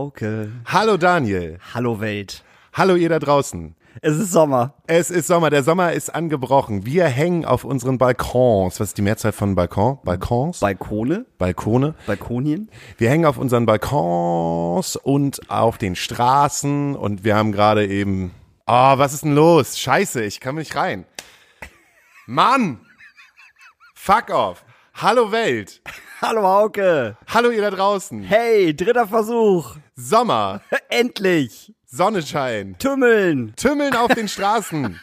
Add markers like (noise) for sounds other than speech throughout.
Hallo Hauke. Hallo Daniel. Hallo Welt. Hallo ihr da draußen. Es ist Sommer. Es ist Sommer. Der Sommer ist angebrochen. Wir hängen auf unseren Balkons. Was ist die Mehrzahl von Balkon? Balkons? Balkone? Balkone. Balkonien? Wir hängen auf unseren Balkons und auf den Straßen und wir haben gerade eben. Oh, was ist denn los? Scheiße, ich kann nicht rein. Mann! Fuck off. Hallo Welt. Hallo Hauke. Hallo ihr da draußen. Hey, dritter Versuch. Sommer. (laughs) Endlich. Sonnenschein. Tümmeln. Tümmeln auf den Straßen.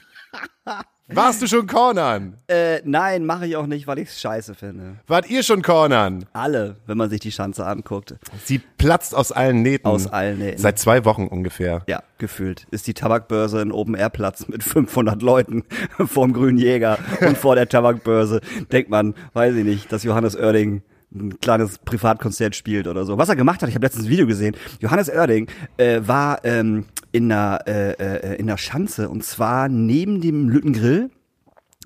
(laughs) Warst du schon cornern? Äh, nein, mache ich auch nicht, weil ich es scheiße finde. Wart ihr schon cornern? Alle, wenn man sich die Schanze anguckt. Sie platzt aus allen Nähten. Aus allen Nähten. Seit zwei Wochen ungefähr. Ja, gefühlt. Ist die Tabakbörse in Open-Air-Platz mit 500 Leuten (laughs) vorm Grünen Jäger und vor der Tabakbörse denkt man, weiß ich nicht, dass Johannes Oerding ein kleines Privatkonzert spielt oder so. Was er gemacht hat, ich habe letztens ein Video gesehen. Johannes Oerding äh, war ähm, in einer äh, äh, in einer Schanze und zwar neben dem Lüttengrill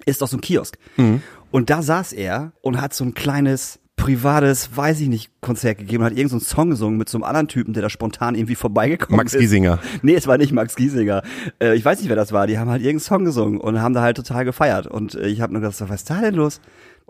ist auch so ein Kiosk. Mhm. Und da saß er und hat so ein kleines privates, weiß ich nicht, Konzert gegeben, hat irgendeinen so Song gesungen mit so einem anderen Typen, der da spontan irgendwie vorbeigekommen Max ist. Giesinger. (laughs) Nee, es war nicht Max Giesinger. Äh, ich weiß nicht, wer das war. Die haben halt irgendeinen Song gesungen und haben da halt total gefeiert. Und äh, ich habe nur gedacht, was ist da denn los?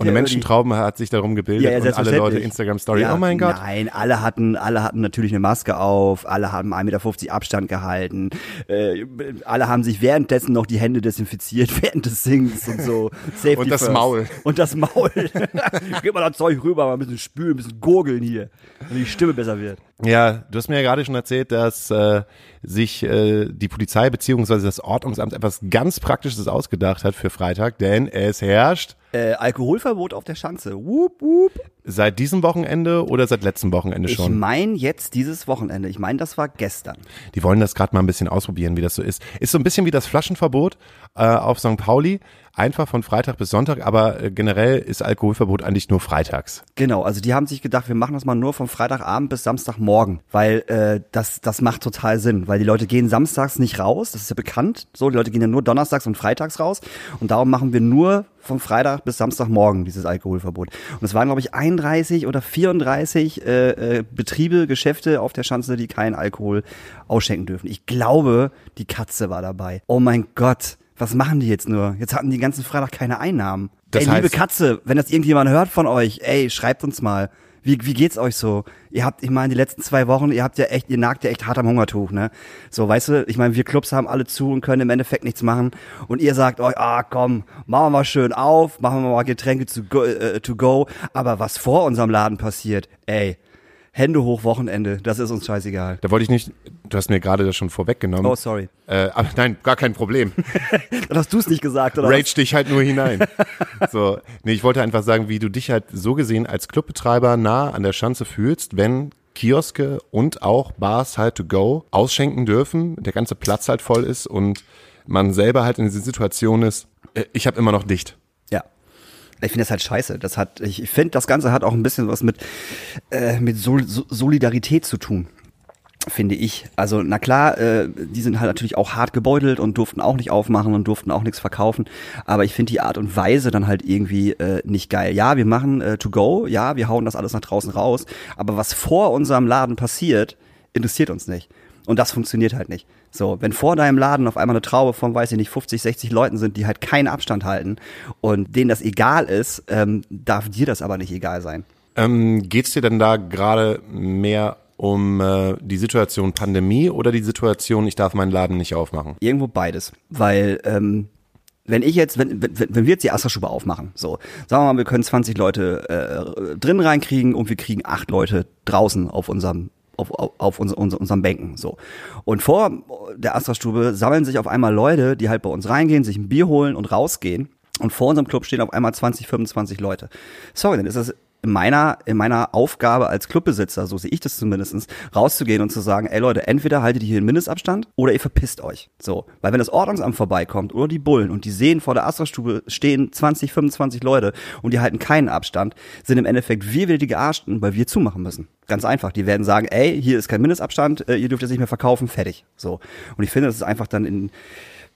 Und Der eine Menschentraube hat sich darum gebildet Ja, ja, und alle. Leute Instagram Story. Ja, oh mein Gott. Nein, alle hatten, alle hatten natürlich eine Maske auf, alle haben 1,50 Meter Abstand gehalten, äh, alle haben sich währenddessen noch die Hände desinfiziert (laughs) während des Sings und so. Safety Und das first. Maul. Und das Maul. (laughs) Gib mal das Zeug rüber, mal ein bisschen spülen, ein bisschen gurgeln hier, damit die Stimme besser wird. Ja, du hast mir ja gerade schon erzählt, dass äh, sich äh, die Polizei beziehungsweise das Ordnungsamt etwas ganz Praktisches ausgedacht hat für Freitag, denn es herrscht Äh, Alkoholverbot auf der Schanze. Wup, wup. seit diesem Wochenende oder seit letztem Wochenende Ich schon. meine jetzt dieses Wochenende. Ich meine, das war gestern. Die wollen das gerade mal ein bisschen ausprobieren, wie das so ist. Ist so ein bisschen wie das Flaschenverbot äh, auf St. Pauli, einfach von Freitag bis Sonntag, aber äh, generell ist Alkoholverbot eigentlich nur freitags. Genau, also die haben sich gedacht, wir machen das mal nur von Freitagabend bis Samstagmorgen, weil äh, das, das macht total Sinn, weil die Leute gehen samstags nicht raus, das ist ja bekannt, so, die Leute gehen ja nur donnerstags und freitags raus und darum machen wir nur von Freitag bis Samstagmorgen dieses Alkoholverbot. Und es waren, glaube ich, 31 oder 34 äh, äh, Betriebe, Geschäfte auf der Schanze, die keinen Alkohol ausschenken dürfen. Ich glaube, die Katze war dabei. Oh mein Gott. Was machen die jetzt nur? Jetzt hatten die ganzen Freitag keine Einnahmen. Das ey, liebe heißt- Katze, wenn das irgendjemand hört von euch, ey, schreibt uns mal. Wie, wie geht's euch so? Ihr habt, ich meine, die letzten zwei Wochen, ihr habt ja echt, ihr nagt ja echt hart am Hungertuch, ne? So, weißt du, ich meine, wir Clubs haben alle zu und können im Endeffekt nichts machen. Und ihr sagt euch, ah, komm, machen wir mal schön auf, machen wir mal Getränke to go, äh, to go. Aber was vor unserem Laden passiert, ey, Hände hoch Wochenende, das ist uns scheißegal. Da wollte ich nicht, du hast mir gerade das schon vorweggenommen. Oh, sorry. Äh, aber nein, gar kein Problem. (laughs) Dann hast du es nicht gesagt, oder? was? Rage dich halt nur hinein. so, nee, ich wollte einfach sagen, wie du dich halt so gesehen als Clubbetreiber nah an der Schanze fühlst, wenn Kioske und auch Bars halt to go ausschenken dürfen, der ganze Platz halt voll ist und man selber halt in dieser Situation ist, äh, ich habe immer noch dicht. Ich finde das halt scheiße. Das hat, ich finde, das Ganze hat auch ein bisschen was mit, äh, mit Sol So- Solidarität zu tun. Finde ich. Also, na klar, äh, die sind halt natürlich auch hart gebeutelt und durften auch nicht aufmachen und durften auch nichts verkaufen. Aber ich finde die Art und Weise dann halt irgendwie äh, nicht geil. Ja, wir machen äh, to go, ja, wir hauen das alles nach draußen raus. Aber was vor unserem Laden passiert, interessiert uns nicht. Und das funktioniert halt nicht. So, wenn vor deinem Laden auf einmal eine Traube von, weiß ich nicht, 50, 60 Leuten sind, die halt keinen Abstand halten und denen das egal ist, ähm, darf dir das aber nicht egal sein. Ähm, geht's dir denn da gerade mehr um äh, die Situation Pandemie oder die Situation, ich darf meinen Laden nicht aufmachen? Irgendwo beides. Weil, ähm, wenn ich jetzt, wenn, wenn, wenn wir jetzt die Astra-Stube aufmachen, so, sagen wir mal, wir können 20 Leute äh, drin reinkriegen und wir kriegen acht Leute draußen auf unserem auf, auf, auf uns, uns, unseren Bänken so. Und vor der Astra-Stube sammeln sich auf einmal Leute, die halt bei uns reingehen, sich ein Bier holen und rausgehen. Und vor unserem Club stehen auf einmal 20, 25 Leute. Sorry, dann ist das in meiner, in meiner Aufgabe als Clubbesitzer, so sehe ich das zumindestens, rauszugehen und zu sagen, ey Leute, entweder haltet ihr hier einen Mindestabstand oder ihr verpisst euch. So. Weil wenn das Ordnungsamt vorbeikommt oder die Bullen und die sehen vor der Astra-Stube stehen 20, 25 Leute und die halten keinen Abstand, sind im Endeffekt wir wieder die Gearschten, weil wir zumachen müssen. Ganz einfach. Die werden sagen, ey, hier ist kein Mindestabstand, äh, ihr dürft jetzt nicht mehr verkaufen, fertig. So. Und ich finde, das ist einfach dann in,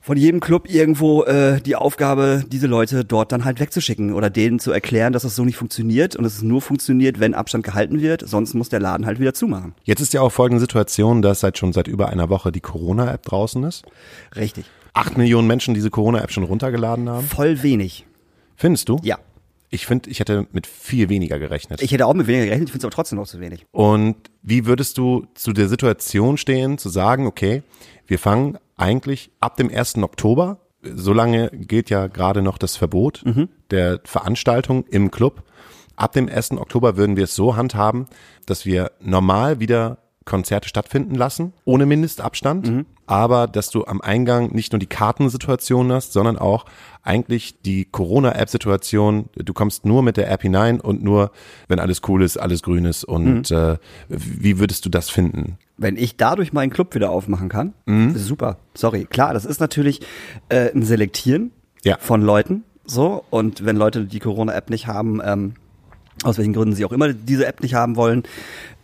von jedem Club irgendwo äh, die Aufgabe, diese Leute dort dann halt wegzuschicken oder denen zu erklären, dass das so nicht funktioniert und dass es nur funktioniert, wenn Abstand gehalten wird. Sonst muss der Laden halt wieder zumachen. Jetzt ist ja auch folgende Situation, dass seit schon seit über einer Woche die Corona-App draußen ist. Richtig. Acht Millionen Menschen diese Corona-App schon runtergeladen haben. Voll wenig. Findest du? Ja. Ich finde, ich hätte mit viel weniger gerechnet. Ich hätte auch mit weniger gerechnet, ich finde es aber trotzdem noch zu wenig. Und wie würdest du zu der Situation stehen, zu sagen, okay, wir fangen eigentlich ab dem 1. Oktober, solange gilt ja gerade noch das Verbot der Veranstaltung im Club. Ab dem 1. Oktober würden wir es so handhaben, dass wir normal wieder Konzerte stattfinden lassen, ohne Mindestabstand, aber dass du am Eingang nicht nur die Kartensituation hast, sondern auch eigentlich die Corona-App-Situation. Du kommst nur mit der App hinein und nur, wenn alles cool ist, alles grün ist. Und äh, wie würdest du das finden? Wenn ich dadurch meinen Club wieder aufmachen kann, das ist super. Sorry. Klar, das ist natürlich äh, ein Selektieren Ja. von Leuten. So. Und wenn Leute die Corona-App nicht haben, ähm, aus welchen Gründen sie auch immer diese App nicht haben wollen,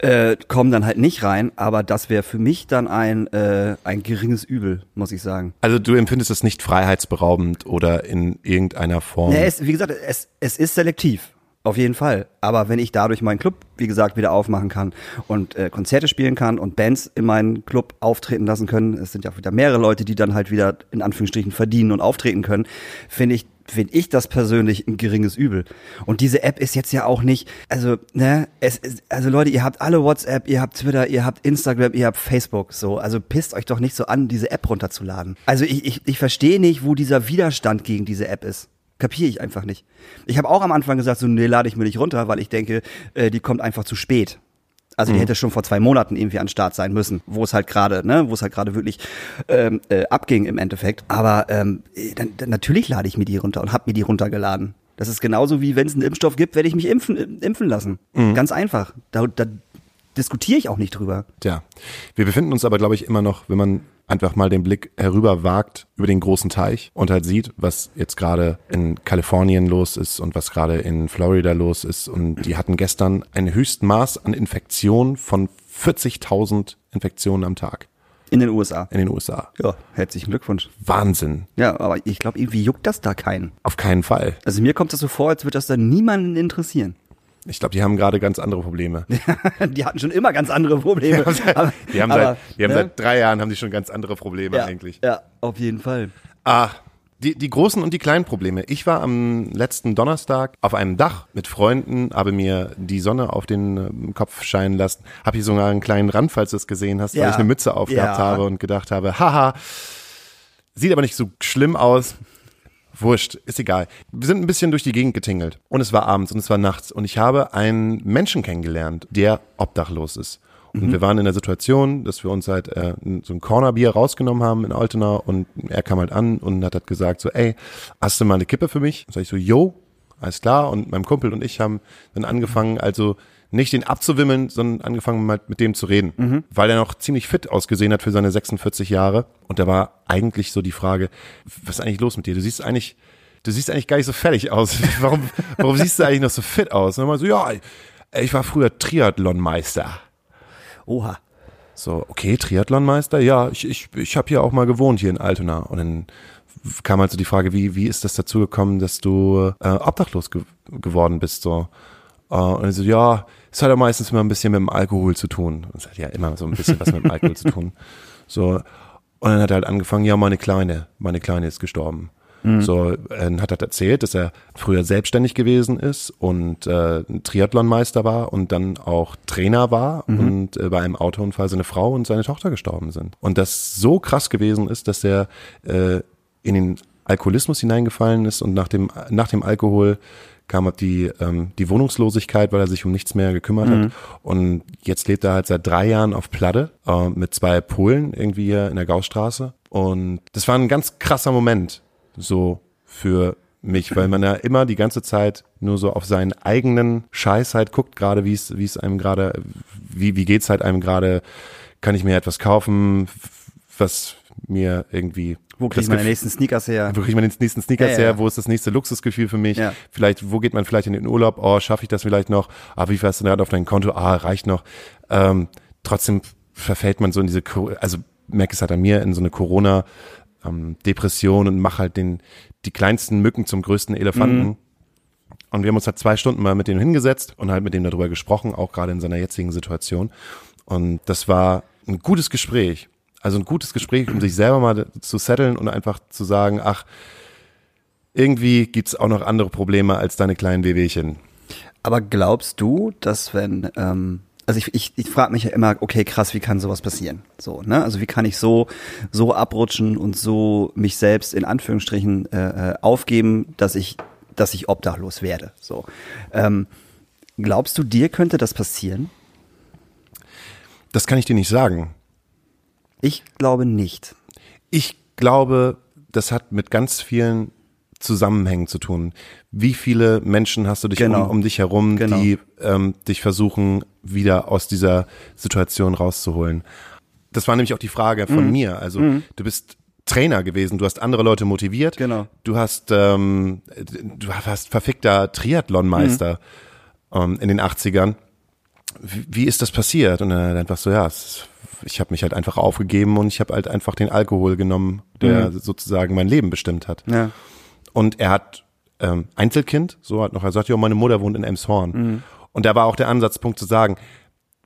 äh, kommen dann halt nicht rein. Aber das wäre für mich dann ein, äh, ein geringes Übel, muss ich sagen. Also du empfindest es nicht freiheitsberaubend oder in irgendeiner Form. Ja, es, wie gesagt, es, es ist selektiv. Auf jeden Fall. Aber wenn ich dadurch meinen Club, wie gesagt, wieder aufmachen kann und äh, Konzerte spielen kann und Bands in meinen Club auftreten lassen können, es sind ja wieder mehrere Leute, die dann halt wieder in Anführungsstrichen verdienen und auftreten können, finde ich, finde ich das persönlich ein geringes Übel. Und diese App ist jetzt ja auch nicht, also, ne, es ist, also Leute, ihr habt alle WhatsApp, ihr habt Twitter, ihr habt Instagram, ihr habt Facebook, so. Also pisst euch doch nicht so an, diese App runterzuladen. Also ich, ich, ich verstehe nicht, wo dieser Widerstand gegen diese App ist. Kapiere ich einfach nicht. Ich habe auch am Anfang gesagt, so, nee, lade ich mir nicht runter, weil ich denke, äh, die kommt einfach zu spät. Also die hätte schon vor zwei Monaten irgendwie an Start sein müssen, wo es halt gerade, ne, wo es halt gerade wirklich ähm, äh, abging im Endeffekt. Aber ähm, äh, dann, dann natürlich lade ich mir die runter und habe mir die runtergeladen. Das ist genauso wie wenn es einen Impfstoff gibt, werde ich mich impfen, äh, impfen lassen. Ganz einfach. Da, da diskutiere ich auch nicht drüber. Tja, wir befinden uns aber, glaube ich, immer noch, wenn man einfach mal den Blick herüber wagt über den großen Teich und halt sieht, was jetzt gerade in Kalifornien los ist und was gerade in Florida los ist. Und die hatten gestern ein Höchstmaß an Infektionen von 40.000 Infektionen am Tag In den USA. in den USA. Ja, herzlichen Glückwunsch. Wahnsinn. Ja, aber ich glaube, irgendwie juckt das da keinen. Auf keinen Fall. Also mir kommt das so vor, als würde das da niemanden interessieren. Ich glaube, die haben gerade ganz andere Probleme. (laughs) die hatten schon immer ganz andere Probleme. (laughs) Aber- Die haben, aber, seit, die haben ne? seit drei Jahren haben die schon ganz andere Probleme ja, eigentlich. Ja, auf jeden Fall. Ah, die, die großen und die kleinen Probleme. Ich war am letzten Donnerstag auf einem Dach mit Freunden, habe mir die Sonne auf den ähm, Kopf scheinen lassen, habe hier sogar einen kleinen Rand, falls du es gesehen hast, weil Ja. ich eine Mütze aufgehabt Ja. habe und gedacht habe, haha, sieht aber nicht so schlimm aus. Wurscht, ist egal. Wir sind ein bisschen durch die Gegend getingelt und es war abends und es war nachts und ich habe einen Menschen kennengelernt, der obdachlos ist. Und wir waren in der Situation, dass wir uns halt äh, so ein Cornerbier rausgenommen haben in Altena und er kam halt an und hat halt gesagt so, ey, hast du mal eine Kippe für mich? Sag ich so, yo, alles klar. Und mein Kumpel und ich haben dann angefangen, also nicht den abzuwimmeln, sondern angefangen mal mit dem zu reden, weil er noch ziemlich fit ausgesehen hat für seine 46 Jahre. Und da war eigentlich so die Frage, was ist eigentlich los mit dir? Du siehst eigentlich, du siehst eigentlich gar nicht so fertig aus. (laughs) Warum, warum siehst du eigentlich noch so fit aus? Und dann mal so, ja, ich war früher Triathlonmeister. Oha. So, okay, Triathlonmeister, ja, ich, ich, ich habe hier auch mal gewohnt, hier in Altona. Und dann kam halt so die Frage, wie, wie ist das dazu gekommen, dass du äh, obdachlos ge geworden bist? So. Äh, und ich so, ja, es hat ja meistens immer ein bisschen mit dem Alkohol zu tun. Es hat ja immer so ein bisschen was mit dem Alkohol zu tun. (laughs) So. Und dann hat er halt angefangen, ja, meine Kleine, meine Kleine ist gestorben. So, dann hat er erzählt, dass er früher selbstständig gewesen ist und äh, ein Triathlonmeister war und dann auch Trainer war und äh, bei einem Autounfall seine Frau und seine Tochter gestorben sind. Und das so krass gewesen ist, dass er äh, in den Alkoholismus hineingefallen ist und nach dem, nach dem Alkohol kam halt die, ähm, die Wohnungslosigkeit, weil er sich um nichts mehr gekümmert hat. Und jetzt lebt er halt seit drei Jahren auf Platte äh, mit zwei Polen irgendwie hier in der Gaustraße. Und das war ein ganz krasser Moment so für mich, weil man ja immer die ganze Zeit nur so auf seinen eigenen Scheiß halt guckt, gerade wie es, wie es einem gerade, wie, wie geht's halt einem gerade, kann ich mir etwas kaufen, was mir irgendwie Wo kriege ich meine nächsten Sneakers her? wo kriegt man den nächsten Sneakers Ja, her? ja. Wo ist das nächste Luxusgefühl für mich? Ja. Vielleicht, wo geht man vielleicht in den Urlaub? Oh, schaffe ich das vielleicht noch? Ah, wie viel hast du denn gerade auf deinem Konto? Ah, reicht noch. Ähm, trotzdem verfällt man so in diese, also merke es halt an mir, in so eine Corona, ähm, Depression und mach halt den, die kleinsten Mücken zum größten Elefanten. Mhm. Und wir haben uns halt zwei Stunden mal mit dem hingesetzt und halt mit dem darüber gesprochen, auch gerade in seiner jetzigen Situation. Und das war ein gutes Gespräch. Also ein gutes Gespräch, um sich selber mal zu setteln und einfach zu sagen, ach, irgendwie gibt's auch noch andere Probleme als deine kleinen Wehwehchen. Aber glaubst du, dass wenn, ähm, also ich, ich, ich frage mich ja immer, okay, krass, wie kann sowas passieren? So, ne? Also wie kann ich so, so abrutschen und so mich selbst in Anführungsstrichen äh, äh, aufgeben, dass ich, dass ich obdachlos werde? So. Ähm, glaubst du, dir könnte das passieren? Das kann ich dir nicht sagen. Ich glaube nicht. Ich glaube, das hat mit ganz vielen Zusammenhängen zu tun. Wie viele Menschen hast du dich Genau. um, um dich herum, Genau. die ähm, dich versuchen, wieder aus dieser Situation rauszuholen? Das war nämlich auch die Frage von Mhm. mir. Also du bist Trainer gewesen, du hast andere Leute motiviert. Genau. Du hast, ähm, du warst verfickter Triathlonmeister Mhm. ähm, in den 80ern. Wie, wie ist das passiert? Und dann einfach so, ja, es, ich habe mich halt einfach aufgegeben und ich habe halt einfach den Alkohol genommen, der sozusagen mein Leben bestimmt hat. Ja. Und er hat ähm, Einzelkind, so hat noch er sagt, ja, meine Mutter wohnt in Elmshorn. Und da war auch der Ansatzpunkt zu sagen,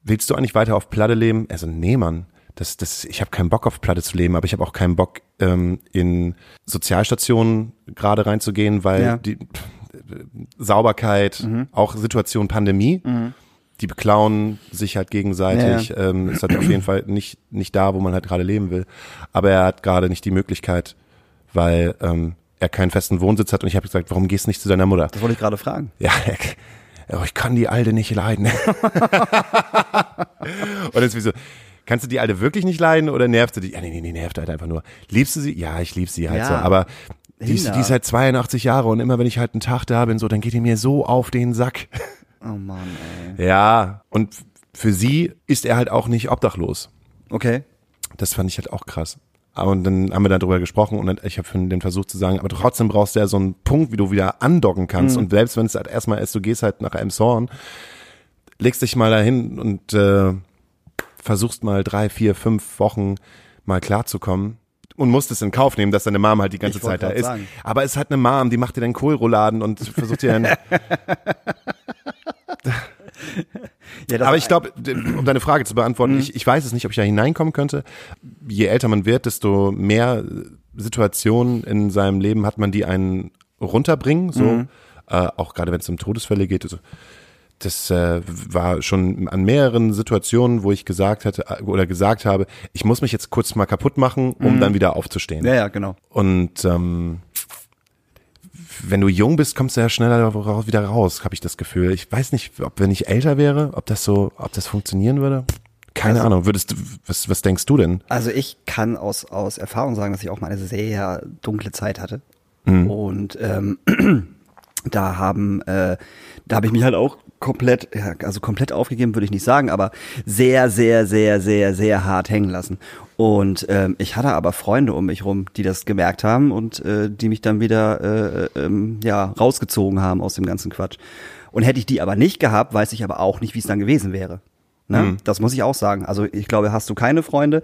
willst du eigentlich weiter auf Platte leben? Also nee, Mann, das, das, ich habe keinen Bock auf Platte zu leben, aber ich habe auch keinen Bock ähm, in Sozialstationen gerade reinzugehen, weil Ja. die Sauberkeit, auch Situation Pandemie, die beklauen sich halt gegenseitig, ähm, ist halt auf jeden Fall nicht nicht da, wo man halt gerade leben will. Aber er hat gerade nicht die Möglichkeit, weil ähm, er keinen festen Wohnsitz hat und ich habe gesagt, warum gehst du nicht zu deiner Mutter? Das wollte ich gerade fragen. Ja, oh, ich kann die Alte nicht leiden. (laughs) und jetzt wie so, kannst du die Alte wirklich nicht leiden oder nervst du die? Ja, nee, nee, nee, nervt halt einfach nur. Liebst du sie? Ja, ich lieb sie halt Ja. so, aber die ist, die ist halt 82 Jahre und immer wenn ich halt einen Tag da bin, so, dann geht die mir so auf den Sack. Oh Mann, ey. Ja, und für sie ist er halt auch nicht obdachlos. Okay. Das fand ich halt auch krass. Und dann haben wir darüber gesprochen und ich habe den versucht zu sagen, aber trotzdem brauchst du ja so einen Punkt, wie du wieder andocken kannst. Und selbst wenn es halt erstmal ist, du gehst halt nach Elmshorn, legst dich mal dahin und äh, versuchst mal drei, vier, fünf Wochen mal klarzukommen und musst es in Kauf nehmen, dass deine Mom halt die ganze Ich Zeit da ist. sagen. Aber es hat eine Mom, die macht dir dann Kohlrouladen und versucht dir dann (laughs) (laughs) Ja, Aber ich glaube, um deine Frage zu beantworten, ich, ich weiß es nicht, ob ich da hineinkommen könnte. Je älter man wird, desto mehr Situationen in seinem Leben hat man, die einen runterbringen. So, äh, auch gerade wenn es um Todesfälle geht. Also, das äh, war schon an mehreren Situationen, wo ich gesagt hätte äh, oder gesagt habe, ich muss mich jetzt kurz mal kaputt machen, um dann wieder aufzustehen. ja, ja, genau. Und ähm, wenn du jung bist, kommst du ja schneller wieder raus, habe ich das Gefühl. Ich weiß nicht, ob wenn ich älter wäre, ob das so, ob das funktionieren würde. Keine Also- Ahnung. Würdest du, was, was denkst du denn? Also ich kann aus, aus Erfahrung sagen, dass ich auch mal eine sehr dunkle Zeit hatte. Mhm. Und ähm, da haben, äh, da habe ich mich halt auch komplett, ja, also komplett aufgegeben, würde ich nicht sagen, aber sehr, sehr, sehr, sehr, sehr hart hängen lassen. Und ähm, ich hatte aber Freunde um mich rum, die das gemerkt haben und äh, die mich dann wieder äh, ähm, ja rausgezogen haben aus dem ganzen Quatsch. Und hätte ich die aber nicht gehabt, weiß ich aber auch nicht, wie es dann gewesen wäre. Ne? Mhm. Das muss ich auch sagen. Also ich glaube, hast du keine Freunde,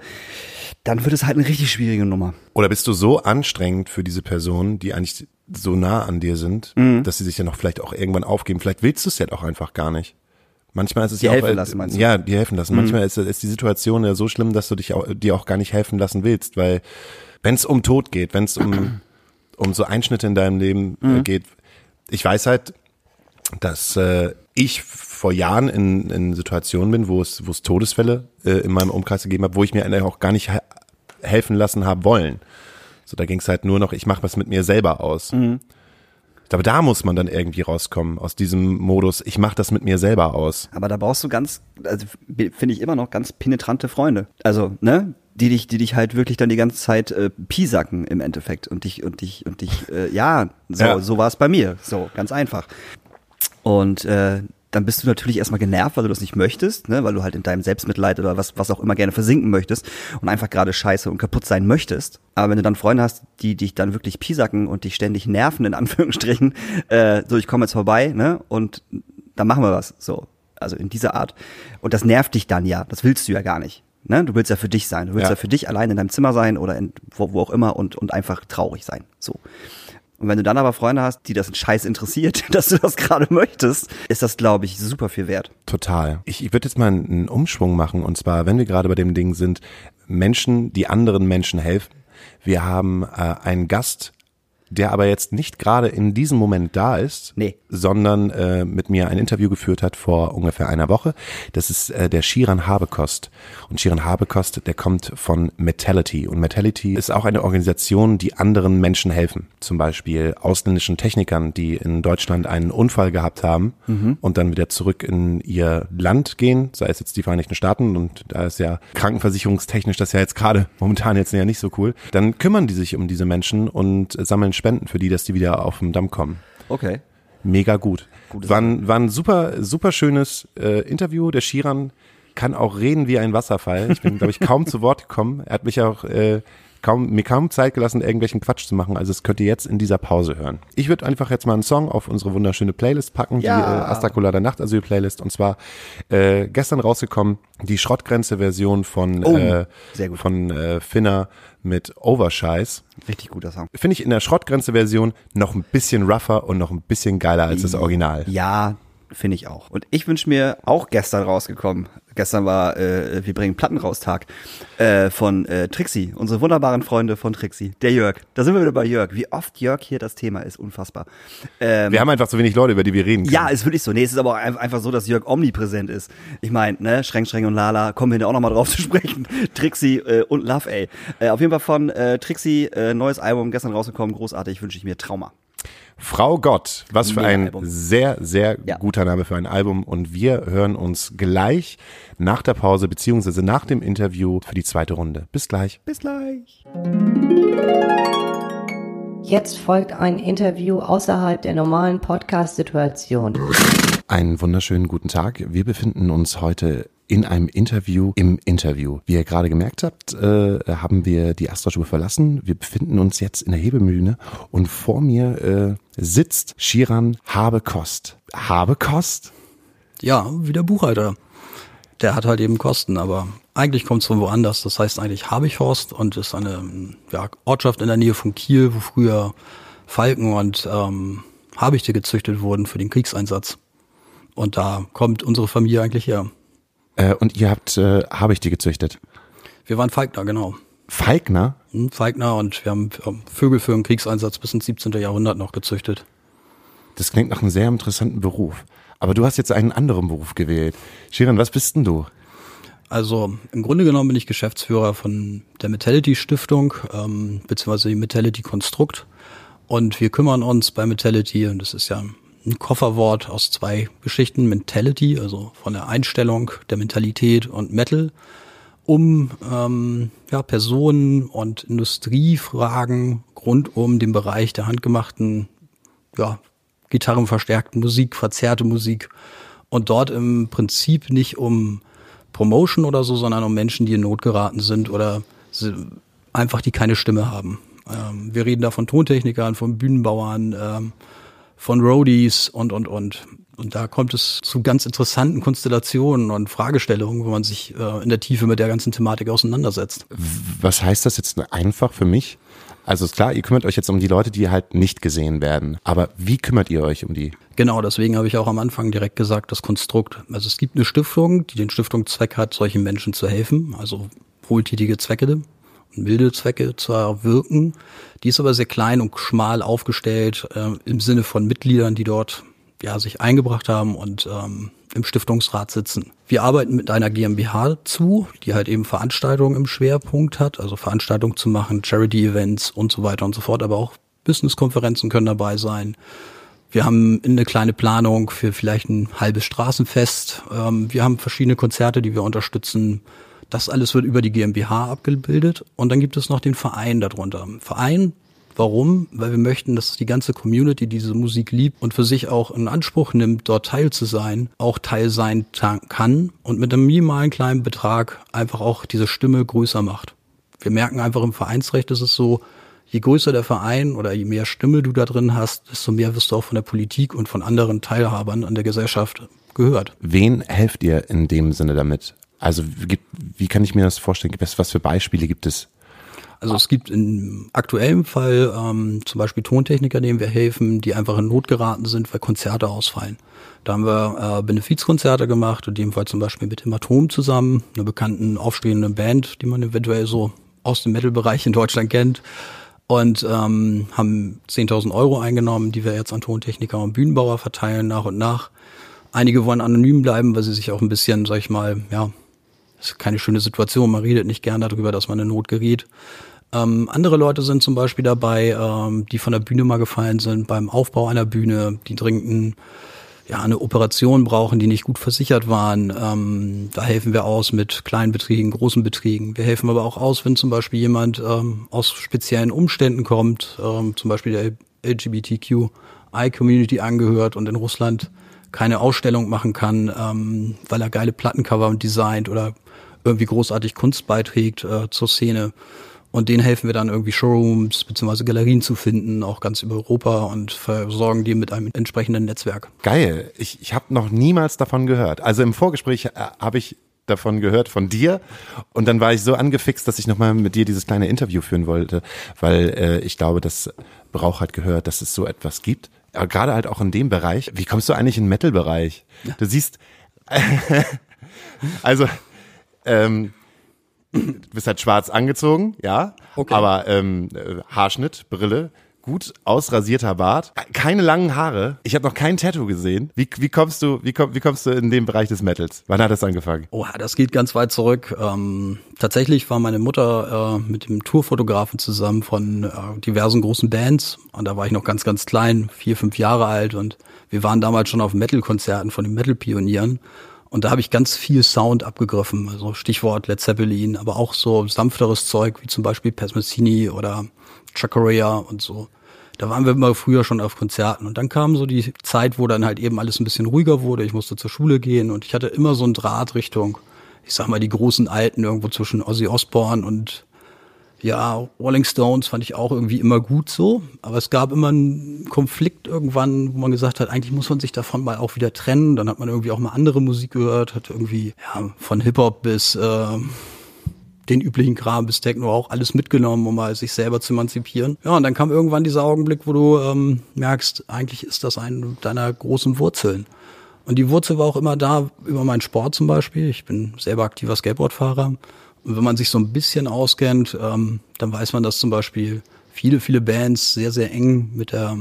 dann wird es halt eine richtig schwierige Nummer. Oder bist du so anstrengend für diese Personen, die eigentlich so nah an dir sind, Mhm. dass sie sich ja noch vielleicht auch irgendwann aufgeben? Vielleicht willst du es ja auch einfach gar nicht. Manchmal ist es Die ja auch, helfen äh, lassen, meinst du? Ja, die helfen lassen. Manchmal ist, ist die Situation ja so schlimm, dass du dich auch, dir auch gar nicht helfen lassen willst, weil wenn es um Tod geht, wenn es um, um so Einschnitte in deinem Leben Mhm. äh, geht, ich weiß halt, dass äh, ich vor Jahren in, in Situationen bin, wo es, wo es Todesfälle äh, in meinem Umkreis gegeben hat, wo ich mir eigentlich auch gar nicht he helfen lassen habe wollen. So, da ging es halt nur noch, ich mache was mit mir selber aus. Ich glaube, da muss man dann irgendwie rauskommen aus diesem Modus, ich mache das mit mir selber aus. Aber da brauchst du ganz, also finde ich immer noch ganz penetrante Freunde. Also, ne? Die dich, die dich halt wirklich dann die ganze Zeit äh, piesacken im Endeffekt und dich, und dich, und dich, äh, ja, so, Ja. so war es bei mir. So, ganz einfach. Und äh, dann bist du natürlich erstmal genervt, weil du das nicht möchtest, ne? weil du halt in deinem Selbstmitleid oder was, was auch immer gerne versinken möchtest und einfach gerade scheiße und kaputt sein möchtest. Aber wenn du dann Freunde hast, die dich dann wirklich piesacken und dich ständig nerven, in (laughs) Anführungsstrichen, äh, so ich komme jetzt vorbei, ne? Und dann machen wir was. So. Also in dieser Art. Und das nervt dich dann ja. Das willst du ja gar nicht. Ne? Du willst ja für dich sein. Du willst ja, Ja. für dich allein in deinem Zimmer sein oder in, wo, wo auch immer und, und einfach traurig sein. So. Und wenn du dann aber Freunde hast, die das einen Scheiß interessiert, (laughs) dass du das gerade möchtest, ist das, glaube ich, super viel wert. Total. Ich, ich würde jetzt mal einen Umschwung machen und zwar, wenn wir gerade bei dem Ding sind, Menschen, die anderen Menschen helfen. Wir haben äh, einen Gast, der aber jetzt nicht gerade in diesem Moment da ist, Nee. sondern äh, mit mir ein Interview geführt hat vor ungefähr einer Woche. Das ist äh, der Shiran Habekost. Und Shiran Habekost, der kommt von Metality. Und Metality ist auch eine Organisation, die anderen Menschen helfen. Zum Beispiel ausländischen Technikern, die in Deutschland einen Unfall gehabt haben und dann wieder zurück in ihr Land gehen, sei es jetzt die Vereinigten Staaten und da ist ja krankenversicherungstechnisch das ja jetzt gerade momentan jetzt ja nicht so cool. Dann kümmern die sich um diese Menschen und äh, sammeln Spenden für die, dass die wieder auf den Damm kommen. Okay. Mega gut. War ein, war ein super, super schönes äh, Interview. Der Shiran kann auch reden wie ein Wasserfall. Ich bin, glaube ich, kaum zu Wort gekommen. Er hat mich auch äh, kaum, mir kaum Zeit gelassen, irgendwelchen Quatsch zu machen. Also das könnt ihr jetzt in dieser Pause hören. Ich würde einfach jetzt mal einen Song auf unsere wunderschöne Playlist packen, Ja. die äh, Astakulada Nachtasyl Playlist. Und zwar äh, gestern rausgekommen die Schrottgrenze-Version von Oh, äh, von äh, Finner mit Overscheiß. Richtig guter Song. Finde ich in der Schrottgrenze-Version noch ein bisschen rougher und noch ein bisschen geiler als das Original. Ja, finde ich auch. Und ich wünsche mir auch gestern rausgekommen. Gestern war äh, Wir bringen Platten raus Tag äh, von äh, Trixie, unsere wunderbaren Freunde von Trixie. Der Jörg. Da sind wir wieder bei Jörg. Wie oft Jörg hier das Thema ist, unfassbar. Ähm, Wir haben einfach so wenig Leute, über die wir reden können. ja, ist wirklich so. Nee, es ist aber auch ein- einfach so, dass Jörg omnipräsent ist. Ich meine, ne, Schränk, Schränk und Lala, kommen wir da auch nochmal drauf (laughs) zu sprechen. Trixie äh, und Love, ey. Äh, auf jeden Fall von äh, Trixie, äh, neues Album, gestern rausgekommen, großartig, wünsche ich mir Trauma. Frau Gott, was für ein sehr, sehr Ja. guter Name für ein Album. Und wir hören uns gleich nach der Pause beziehungsweise nach dem Interview für die zweite Runde. Bis gleich. Bis gleich. Jetzt folgt ein Interview außerhalb der normalen Podcast-Situation. Einen wunderschönen guten Tag. Wir befinden uns heute in einem Interview im Interview. Wie ihr gerade gemerkt habt, äh, haben wir die Astra-Stube verlassen. Wir befinden uns jetzt in der Hebemühne und vor mir äh, sitzt Shiran Habekost. Habekost? Ja, wie der Buchhalter. Der hat halt eben Kosten, aber eigentlich kommt es von woanders. Das heißt eigentlich Habichhorst und ist eine ja, Ortschaft in der Nähe von Kiel, wo früher Falken und ähm, Habichte gezüchtet wurden für den Kriegseinsatz. Und da kommt unsere Familie eigentlich her. Äh, und ihr habt äh, Habichte gezüchtet. Wir waren Falkner, genau. Falkner? Hm, Falkner und wir haben ähm, Vögel für den Kriegseinsatz bis ins 17. Jahrhundert noch gezüchtet. Das klingt nach einem sehr interessanten Beruf. Aber du hast jetzt einen anderen Beruf gewählt. Shiran, was bist denn du? Also im Grunde genommen bin ich Geschäftsführer von der Metality Stiftung, ähm, beziehungsweise die Metality Konstrukt. Und wir kümmern uns bei Metality, und das ist ja ein Kofferwort aus zwei Geschichten, Mentality, also von der Einstellung, der Mentalität und Metal, um ähm, ja, Personen und Industriefragen rund um den Bereich der handgemachten ja, gitarrenverstärkten Musik, verzerrte Musik und dort im Prinzip nicht um Promotion oder so, sondern um Menschen, die in Not geraten sind oder einfach die keine Stimme haben. Ähm, wir reden da von Tontechnikern, von Bühnenbauern, ähm, von Roadies und, und, und. Und da kommt es zu ganz interessanten Konstellationen und Fragestellungen, wo man sich äh, in der Tiefe mit der ganzen Thematik auseinandersetzt. Was heißt das jetzt einfach für mich? Also ist klar, ihr kümmert euch jetzt um die Leute, die halt nicht gesehen werden. Aber wie kümmert ihr euch um die? Genau, deswegen habe ich auch am Anfang direkt gesagt, das Konstrukt. Also es gibt eine Stiftung, die den Stiftungszweck hat, solchen Menschen zu helfen, also wohltätige Zwecke milde Zwecke zu erwirken. Die ist aber sehr klein und schmal aufgestellt äh, im Sinne von Mitgliedern, die dort ja sich eingebracht haben und ähm, im Stiftungsrat sitzen. Wir arbeiten mit einer GmbH zu, die halt eben Veranstaltungen im Schwerpunkt hat, also Veranstaltungen zu machen, Charity-Events und so weiter und so fort, aber auch Business-Konferenzen können dabei sein. Wir haben eine kleine Planung für vielleicht ein halbes Straßenfest. Ähm, wir haben verschiedene Konzerte, die wir unterstützen. Das alles wird über die GmbH abgebildet. Und dann gibt es noch den Verein darunter. Verein, warum? Weil wir möchten, dass die ganze Community diese Musik liebt und für sich auch in Anspruch nimmt, dort Teil zu sein, auch Teil sein kann und mit einem minimalen kleinen Betrag einfach auch diese Stimme größer macht. Wir merken einfach im Vereinsrecht ist es so, je größer der Verein oder je mehr Stimme du da drin hast, desto mehr wirst du auch von der Politik und von anderen Teilhabern an der Gesellschaft gehört. Wen helft ihr in dem Sinne damit? Also wie, wie kann ich mir das vorstellen? Was, was für Beispiele gibt es? Also es gibt im aktuellen Fall ähm, zum Beispiel Tontechniker, denen wir helfen, die einfach in Not geraten sind, weil Konzerte ausfallen. Da haben wir äh, Benefizkonzerte gemacht, in dem Fall zum Beispiel mit dem Atom zusammen, einer bekannten aufstehenden Band, die man eventuell so aus dem Metal-Bereich in Deutschland kennt. Und ähm, haben 10.000 Euro eingenommen, die wir jetzt an Tontechniker und Bühnenbauer verteilen nach und nach. Einige wollen anonym bleiben, weil sie sich auch ein bisschen, sag ich mal, ja, ist keine schöne Situation. Man redet nicht gerne darüber, dass man in Not gerät. Ähm, andere Leute sind zum Beispiel dabei, ähm, die von der Bühne mal gefallen sind, beim Aufbau einer Bühne, die dringend ja, eine Operation brauchen, die nicht gut versichert waren. Ähm, da helfen wir aus mit kleinen Beträgen, großen Beträgen. Wir helfen aber auch aus, wenn zum Beispiel jemand ähm, aus speziellen Umständen kommt, ähm, zum Beispiel der LGBTQI-Community angehört und in Russland keine Ausstellung machen kann, ähm, weil er geile Plattencover designt oder irgendwie großartig Kunst beiträgt äh, zur Szene. Und denen helfen wir dann irgendwie Showrooms bzw. Galerien zu finden, auch ganz über Europa und versorgen die mit einem entsprechenden Netzwerk. Geil. Ich, ich habe noch niemals davon gehört. Also im Vorgespräch äh, habe ich davon gehört von dir und dann war ich so angefixt, dass ich nochmal mit dir dieses kleine Interview führen wollte, weil äh, ich glaube, das braucht halt gehört, dass es so etwas gibt. Aber gerade halt auch in dem Bereich. Wie kommst du eigentlich in den Metal-Bereich? Ja. Du siehst, (laughs) also ähm, du bist halt schwarz angezogen, ja. Okay. Aber ähm, äh, Haarschnitt, Brille, gut ausrasierter Bart, keine langen Haare. Ich habe noch kein Tattoo gesehen. Wie, wie kommst du, wie, komm, wie kommst du in den Bereich des Metals? Wann hat das angefangen? Oh, das geht ganz weit zurück. Ähm, tatsächlich war meine Mutter äh, mit dem Tourfotografen zusammen von äh, diversen großen Bands. Und da war ich noch ganz, ganz klein, vier, fünf Jahre alt. Und wir waren damals schon auf Metal-Konzerten von den Metal-Pionieren. Und da habe ich ganz viel Sound abgegriffen, also Stichwort Led Zeppelin, aber auch so sanfteres Zeug wie zum Beispiel Pesmacini oder Chacorea und so. Da waren wir immer früher schon auf Konzerten und dann kam so die Zeit, wo dann halt eben alles ein bisschen ruhiger wurde. Ich musste zur Schule gehen und ich hatte immer so einen Draht Richtung, ich sag mal, die großen Alten irgendwo zwischen Ozzy Osbourne und ja, Rolling Stones fand ich auch irgendwie immer gut so, aber es gab immer einen Konflikt irgendwann, wo man gesagt hat, eigentlich muss man sich davon mal auch wieder trennen. Dann hat man irgendwie auch mal andere Musik gehört, hat irgendwie ja, von Hip-Hop bis äh, den üblichen Kram bis Techno auch alles mitgenommen, um mal sich selber zu emanzipieren. Ja, und dann kam irgendwann dieser Augenblick, wo du ähm, merkst, eigentlich ist das eine deiner großen Wurzeln. Und die Wurzel war auch immer da über meinen Sport zum Beispiel. Ich bin selber aktiver Skateboardfahrer und wenn man sich so ein bisschen auskennt, ähm, dann weiß man, dass zum Beispiel viele, viele Bands sehr, sehr eng mit der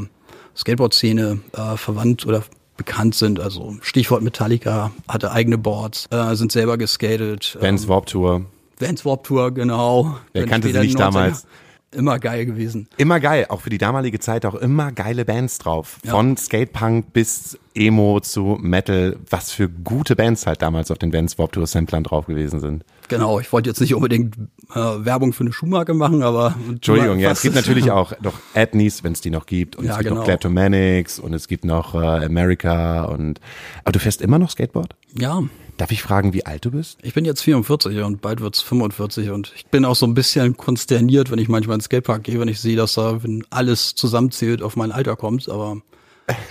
Skateboard-Szene äh, verwandt oder bekannt sind. Also Stichwort Metallica hatte eigene Boards, äh, sind selber geskatet. Vans ähm, Warp Tour. Vans Warp Tour, genau. Wer kannte sie nicht damals? Immer geil gewesen. Immer geil, auch für die damalige Zeit auch immer geile Bands drauf. Ja. Von Skatepunk bis Emo zu Metal. Was für gute Bands halt damals auf den Vans Warp Tour Samplern drauf gewesen sind. Genau, ich wollte jetzt nicht unbedingt äh, Werbung für eine Schuhmarke machen, aber. Entschuldigung, ja, es gibt natürlich auch noch Adneys, wenn es die noch gibt. Und ja, es gibt genau. noch Kleptomanics und es gibt noch äh, America und. Aber du fährst immer noch Skateboard? Ja. Darf ich fragen, wie alt du bist? Ich bin jetzt 44 und bald wird's 45 und ich bin auch so ein bisschen konsterniert, wenn ich manchmal ins Skatepark gehe, wenn ich sehe, dass da, wenn alles zusammenzählt, auf mein Alter kommt. Aber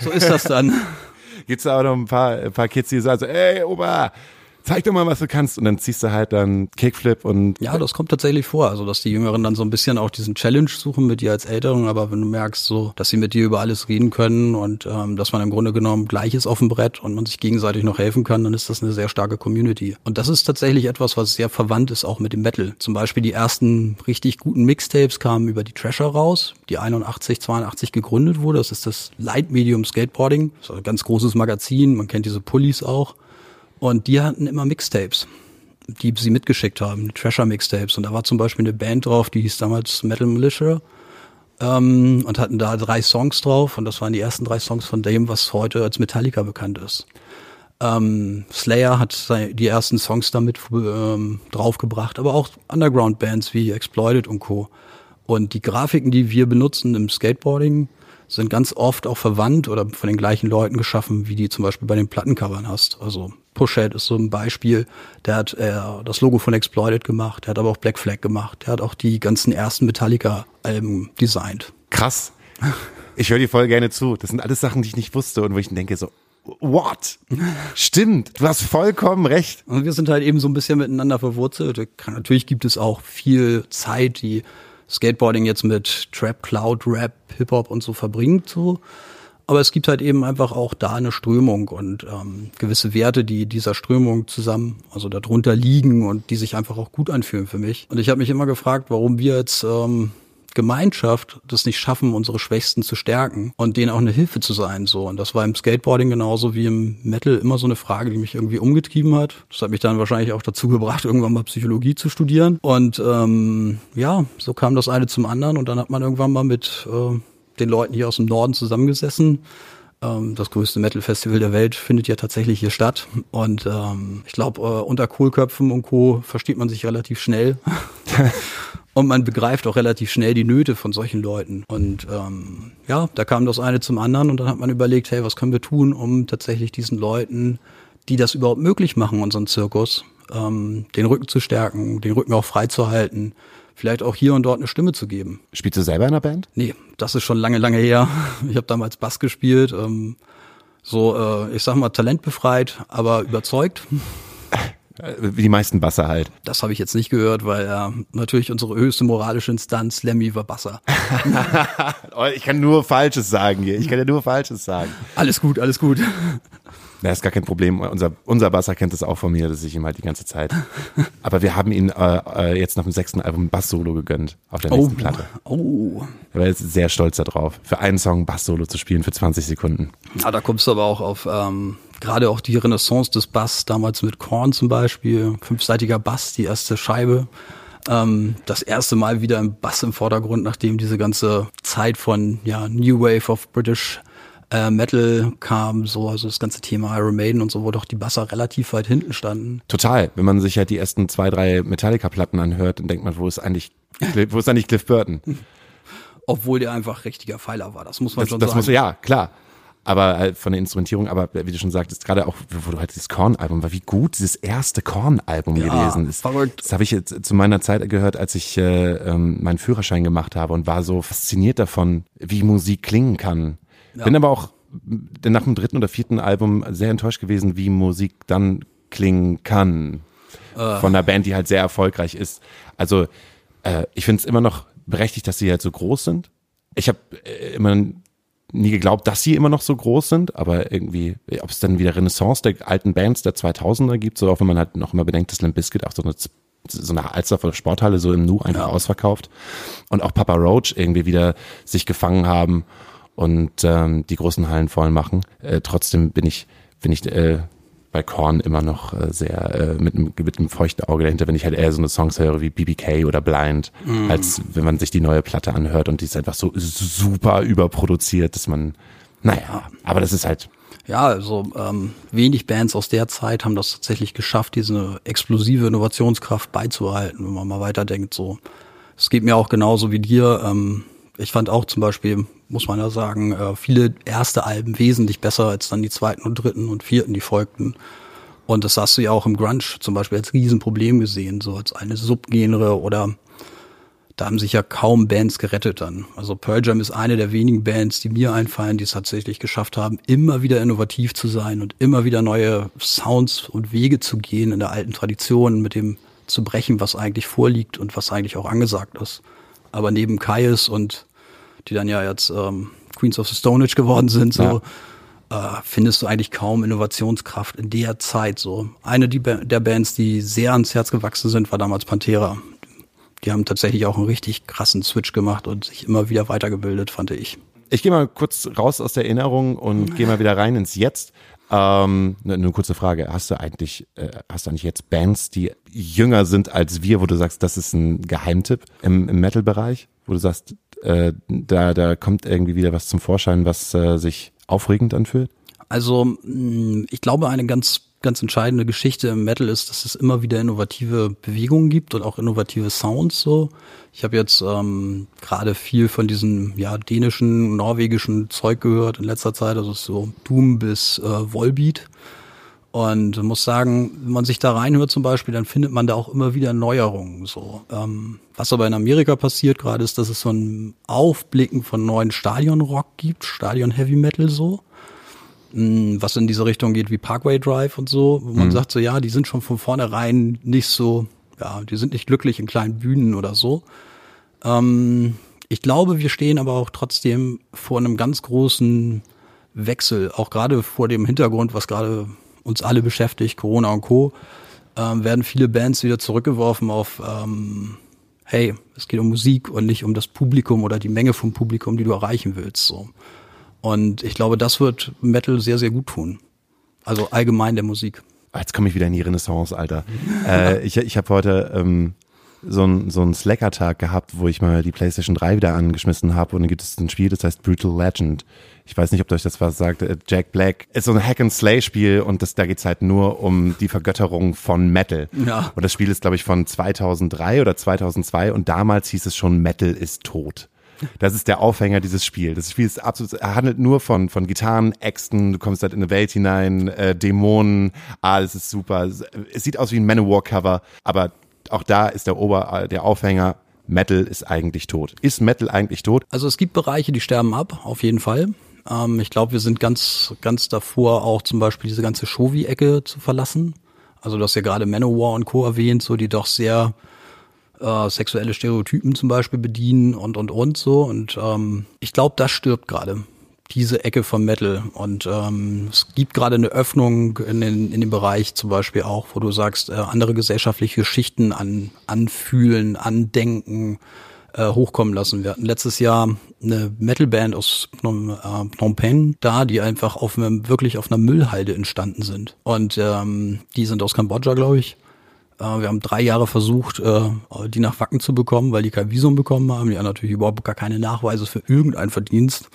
so ist das dann. (laughs) Gibt's da auch noch ein paar, ein paar Kids, die sagen so, ey, Opa, zeig doch mal, was du kannst. Und dann ziehst du halt dann Kickflip und. Ja, das kommt tatsächlich vor. Also, dass die Jüngeren dann so ein bisschen auch diesen Challenge suchen mit dir als Älteren. Aber wenn du merkst, so, dass sie mit dir über alles reden können und ähm, dass man im Grunde genommen gleich ist auf dem Brett und man sich gegenseitig noch helfen kann, dann ist das eine sehr starke Community. Und das ist tatsächlich etwas, was sehr verwandt ist auch mit dem Metal. Zum Beispiel die ersten richtig guten Mixtapes kamen über die Trasher raus, die 81, 82 gegründet wurde. Das ist das Light Medium Skateboarding. Das ist ein ganz großes Magazin. Man kennt diese Pullis auch. Und die hatten immer Mixtapes, die sie mitgeschickt haben, Treasure-Mixtapes. Und da war zum Beispiel eine Band drauf, die hieß damals Metal Militia. Ähm, und hatten da drei Songs drauf. Und das waren die ersten drei Songs von dem, was heute als Metallica bekannt ist. Ähm, Slayer hat die ersten Songs damit ähm, draufgebracht, aber auch Underground-Bands wie Exploited und Co. Und die Grafiken, die wir benutzen im Skateboarding, sind ganz oft auch verwandt oder von den gleichen Leuten geschaffen, wie die zum Beispiel bei den Plattencovern hast. Also Pushhead ist so ein Beispiel. Der hat äh, das Logo von Exploited gemacht, der hat aber auch Black Flag gemacht, der hat auch die ganzen ersten Metallica-Alben designt. Krass. Ich höre dir voll gerne zu. Das sind alles Sachen, die ich nicht wusste und wo ich denke so, What? Stimmt, du hast vollkommen recht. Und wir sind halt eben so ein bisschen miteinander verwurzelt. Natürlich gibt es auch viel Zeit, die Skateboarding jetzt mit Trap, Cloud, Rap, Hip-Hop und so verbringt. So. Aber es gibt halt eben einfach auch da eine Strömung und ähm, gewisse Werte, die dieser Strömung zusammen, also darunter liegen und die sich einfach auch gut anfühlen für mich. Und ich habe mich immer gefragt, warum wir jetzt ähm, Gemeinschaft das nicht schaffen, unsere Schwächsten zu stärken und denen auch eine Hilfe zu sein. So. Und das war im Skateboarding genauso wie im Metal immer so eine Frage, die mich irgendwie umgetrieben hat. Das hat mich dann wahrscheinlich auch dazu gebracht, irgendwann mal Psychologie zu studieren. Und ähm, ja, so kam das eine zum anderen und dann hat man irgendwann mal mit äh, den Leuten hier aus dem Norden zusammengesessen ähm, das größte Metal-Festival der Welt findet ja tatsächlich hier statt. Und ähm, ich glaube, äh, unter Kohlköpfen und Co. versteht man sich relativ schnell. (laughs) Und man begreift auch relativ schnell die Nöte von solchen Leuten. Und ähm, ja, da kam das eine zum anderen und dann hat man überlegt, hey, was können wir tun, um tatsächlich diesen Leuten, die das überhaupt möglich machen, unseren Zirkus, ähm, den Rücken zu stärken, den Rücken auch freizuhalten, vielleicht auch hier und dort eine Stimme zu geben. Spielst du selber in einer Band? Nee, das ist schon lange, lange her. (laughs) Ich habe damals Bass gespielt, ähm, so, äh, ich sag mal, talentbefreit, aber überzeugt. (laughs) Wie die meisten Basser halt. Das habe ich jetzt nicht gehört, weil ja natürlich unsere höchste moralische Instanz, Lemmy, war Basser. (laughs) Oh, ich kann nur Falsches sagen hier. Ich kann ja nur Falsches sagen. Alles gut, alles gut. Das ist gar kein Problem. Unser, unser Basser kennt das auch von mir, dass ich ihm halt die ganze Zeit. (laughs) Aber wir haben ihn äh, äh, jetzt nach dem sechsten Album Bass-Solo gegönnt auf der nächsten Oh, Platte. oh. Er war jetzt sehr stolz darauf, für einen Song Bass-Solo zu spielen für 20 Sekunden. Ja, da kommst du aber auch auf ähm, gerade auch die Renaissance des Bass, damals mit Korn zum Beispiel, fünfseitiger Bass, die erste Scheibe. Ähm, das erste Mal wieder im Bass im Vordergrund, nachdem diese ganze Zeit von ja, New Wave of British äh, Metal kam, so, also das ganze Thema Iron Maiden und so, wo doch die Basser relativ weit hinten standen. Total. Wenn man sich halt die ersten zwei, drei Metallica-Platten anhört, dann denkt man, wo ist eigentlich, wo ist eigentlich Cliff Burton? (laughs) Obwohl der einfach richtiger Pfeiler war, das muss man Das, schon das sagen. muss, ja, klar. Aber halt von der Instrumentierung, aber wie du schon sagtest, gerade auch, wo du halt dieses Korn-Album war, wie gut dieses erste Korn-Album Ja, gewesen ist. verrückt. Das habe ich jetzt zu meiner Zeit gehört, als ich äh, ähm, meinen Führerschein gemacht habe und war so fasziniert davon, wie Musik klingen kann. Bin aber auch nach dem dritten oder vierten Album sehr enttäuscht gewesen, wie Musik dann klingen kann. Von einer Band, die halt sehr erfolgreich ist. Also äh, ich finde es immer noch berechtigt, dass sie halt so groß sind. Ich habe äh, immer nie geglaubt, dass sie immer noch so groß sind, aber irgendwie, ob es dann wieder Renaissance der alten Bands der 2000er gibt, so auch wenn man halt noch immer bedenkt, dass Limp Bizkit auch so eine, so eine Alsterdorfer Sporthalle so im Nu einfach ausverkauft und auch Papa Roach irgendwie wieder sich gefangen haben und ähm, die großen Hallen voll machen. Äh, trotzdem bin ich, bin ich äh, bei Korn immer noch äh, sehr äh, mit, einem, mit einem feuchten Auge dahinter, wenn ich halt eher so eine Songs höre wie BBK oder Blind, als wenn man sich die neue Platte anhört und die ist einfach so super überproduziert, dass man, naja, aber das ist halt, Ja, also ähm, wenig Bands aus der Zeit haben das tatsächlich geschafft, diese explosive Innovationskraft beizubehalten, wenn man mal weiterdenkt. So, es geht mir auch genauso wie dir. Ähm, ich fand auch zum Beispiel, muss man ja sagen, äh, viele erste Alben wesentlich besser als dann die zweiten und dritten und vierten, die folgten. Und das hast du ja auch im Grunge zum Beispiel als Riesenproblem gesehen, so als eine Subgenre oder da haben sich ja kaum Bands gerettet dann. Also Pearl Jam ist eine der wenigen Bands, die mir einfallen, die es tatsächlich geschafft haben, immer wieder innovativ zu sein und immer wieder neue Sounds und Wege zu gehen in der alten Tradition, mit dem zu brechen, was eigentlich vorliegt und was eigentlich auch angesagt ist. Aber neben Kaius und die dann ja jetzt ähm, Queens of the Stone Age geworden sind, so äh, findest du eigentlich kaum Innovationskraft in der Zeit. So eine der Bands, die sehr ans Herz gewachsen sind, war damals Pantera. Die haben tatsächlich auch einen richtig krassen Switch gemacht und sich immer wieder weitergebildet, fand ich. ich gehe mal kurz raus aus der Erinnerung und gehe mal wieder rein ins Jetzt. Ähm, eine, eine kurze Frage. Hast du eigentlich, äh, hast du eigentlich jetzt Bands, die jünger sind als wir, wo du sagst, das ist ein Geheimtipp im, im Metal-Bereich? Wo du sagst, äh, da, da kommt irgendwie wieder was zum Vorschein, was äh, sich aufregend anfühlt? Also mh, ich glaube, eine ganz, ganz entscheidende Geschichte im Metal ist, dass es immer wieder innovative Bewegungen gibt und auch innovative Sounds so. Ich habe jetzt ähm, gerade viel von diesem ja, dänischen, norwegischen Zeug gehört in letzter Zeit, also so Doom bis äh, Volbeat. Und muss sagen, wenn man sich da reinhört zum Beispiel, dann findet man da auch immer wieder Neuerungen. So, ähm, was aber in Amerika passiert gerade ist, dass es so ein Aufblicken von neuen Stadionrock gibt, Stadion Heavy Metal so. mh, was in diese Richtung geht wie Parkway Drive und so, wo man Mhm. sagt so, ja, die sind schon von vornherein nicht so, ja, die sind nicht glücklich in kleinen Bühnen oder so. Ähm, ich glaube, wir stehen aber auch trotzdem vor einem ganz großen Wechsel, auch gerade vor dem Hintergrund, was gerade uns alle beschäftigt, Corona und Co., ähm, werden viele Bands wieder zurückgeworfen auf, ähm, hey, es geht um Musik und nicht um das Publikum oder die Menge vom Publikum, die du erreichen willst. So. Und ich glaube, das wird Metal sehr, sehr gut tun. Also allgemein der Musik. Ah, Jetzt komme ich wieder in die Renaissance, Alter. äh, ich ich habe heute ähm, so einen so Slacker-Tag gehabt, wo ich mal die PlayStation 3 wieder angeschmissen habe und dann gibt es ein Spiel, das heißt Brutal Legend. Ich weiß nicht, ob euch das was sagt. Äh, Jack Black ist so ein Hack-and-Slay-Spiel und das, da geht's halt nur um die Vergötterung von Metal. Ja. Und das Spiel ist, glaube ich, von 2003 oder 2002 und damals hieß es schon, Metal ist tot. Das ist der Aufhänger dieses Spiels. Das Spiel ist absolut, er handelt nur von, von Gitarren, Äxten, du kommst halt in eine Welt hinein, äh, Dämonen, alles ist super. Es es sieht aus wie ein Manowar-Cover, aber auch da ist der Ober, äh, der Aufhänger, Metal ist eigentlich tot. Ist Metal eigentlich tot? Also es gibt Bereiche, die sterben ab, auf jeden Fall. Ähm, ich glaube, wir sind ganz, ganz davor, auch zum Beispiel diese ganze Shovi-Ecke zu verlassen. Also du hast ja gerade Manowar und Co. erwähnt, so die doch sehr äh, sexuelle Stereotypen zum Beispiel bedienen und und und so. Und ähm, ich glaube, das stirbt gerade. Diese Ecke vom Metal. Und ähm, es gibt gerade eine Öffnung in, den, in dem Bereich zum Beispiel auch, wo du sagst, äh, andere gesellschaftliche Schichten an, anfühlen, andenken, äh, hochkommen lassen. Wir hatten letztes Jahr eine Metalband aus Phnom, äh, Phnom Penh da, die einfach auf einem, wirklich auf einer Müllhalde entstanden sind. Und ähm, die sind aus Kambodscha, glaube ich. Äh, wir haben drei Jahre versucht, äh, die nach Wacken zu bekommen, weil die kein Visum bekommen haben. Die haben natürlich überhaupt gar keine Nachweise für irgendeinen Verdienst.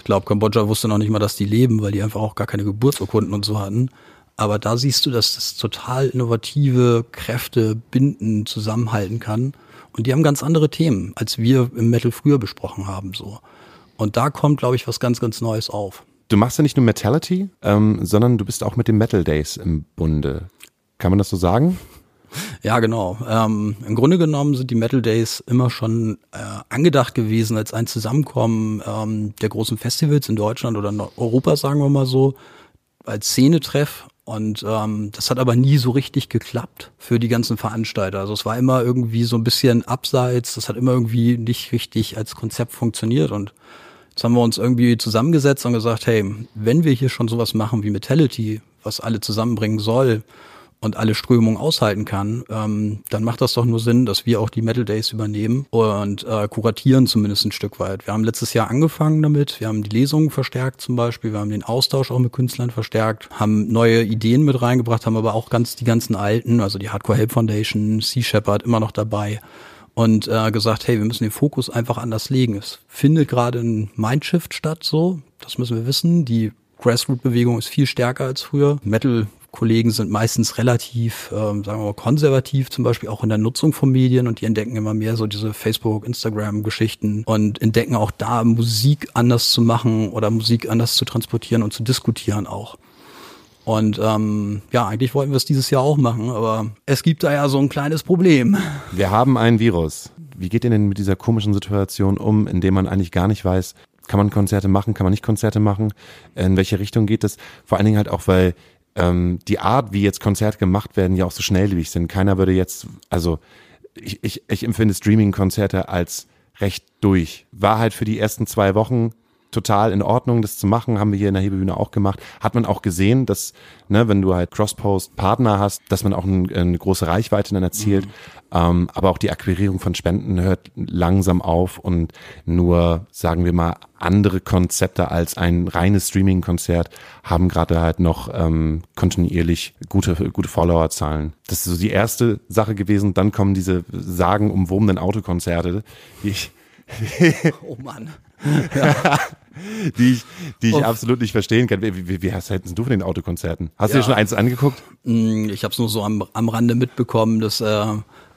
Ich glaube, Kambodscha wusste noch nicht mal, dass die leben, weil die einfach auch gar keine Geburtsurkunden und so hatten. Aber da siehst du, dass das total innovative Kräfte binden, zusammenhalten kann. Und die haben ganz andere Themen, als wir im Metal früher besprochen haben, so. Und da kommt, glaube ich, was ganz, ganz Neues auf. Du machst ja nicht nur Metality, ähm, sondern du bist auch mit den Metal Days im Bunde. Kann man das so sagen? Ja, genau. Ähm, Im Grunde genommen sind die Metal Days immer schon äh, angedacht gewesen als ein Zusammenkommen ähm, der großen Festivals in Deutschland oder in Europa, sagen wir mal so, als Szenetreff. Und ähm, das hat aber nie so richtig geklappt für die ganzen Veranstalter. Also es war immer irgendwie so ein bisschen abseits, das hat immer irgendwie nicht richtig als Konzept funktioniert. Und jetzt haben wir uns irgendwie zusammengesetzt und gesagt, hey, wenn wir hier schon sowas machen wie Metality, was alle zusammenbringen soll, und alle Strömungen aushalten kann, ähm, dann macht das doch nur Sinn, dass wir auch die Metal Days übernehmen und äh, kuratieren zumindest ein Stück weit. Wir haben letztes Jahr angefangen damit, wir haben die Lesungen verstärkt zum Beispiel, wir haben den Austausch auch mit Künstlern verstärkt, haben neue Ideen mit reingebracht, haben aber auch ganz die ganzen alten, also die Hardcore Help Foundation, Sea Shepherd immer noch dabei und äh, gesagt, hey, wir müssen den Fokus einfach anders legen. Es findet gerade ein Mindshift statt, so, das müssen wir wissen. Die Grassroot-Bewegung ist viel stärker als früher. Metal Kollegen sind meistens relativ, ähm, sagen wir mal, konservativ, zum Beispiel auch in der Nutzung von Medien und die entdecken immer mehr so diese Facebook, Instagram-Geschichten und entdecken auch da Musik anders zu machen oder Musik anders zu transportieren und zu diskutieren auch. Und ähm, ja, eigentlich wollten wir es dieses Jahr auch machen, aber es gibt da ja so ein kleines Problem. Wir haben ein Virus. Wie geht ihr denn mit dieser komischen Situation um, in der man eigentlich gar nicht weiß, kann man Konzerte machen, kann man nicht Konzerte machen? In welche Richtung geht das? Vor allen Dingen halt auch, weil ähm, die Art, wie jetzt Konzerte gemacht werden, ja auch so schnelllebig sind. Keiner würde jetzt, also ich, ich, ich empfinde Streaming-Konzerte als recht durch. War halt für die ersten zwei Wochen total in Ordnung, das zu machen, haben wir hier in der Hebebühne auch gemacht. Hat man auch gesehen, dass, ne, wenn du halt Crosspost-Partner hast, dass man auch ein, eine große Reichweite dann erzielt. Ähm, aber auch die Akquirierung von Spenden hört langsam auf und nur, sagen wir mal, andere Konzepte als ein reines Streaming-Konzert haben gerade halt noch ähm, kontinuierlich gute, gute Followerzahlen. Das ist so die erste Sache gewesen. Dann kommen diese sagenumwobenen Autokonzerte, die ich (laughs) Oh Mann. (laughs) die ich, die ich Uff. absolut nicht verstehen kann. Wie, wie, wie hast du von den Autokonzerten? Hast du Ja. dir schon eins angeguckt? Mm, Ich habe es nur so am, am Rande mitbekommen, dass äh,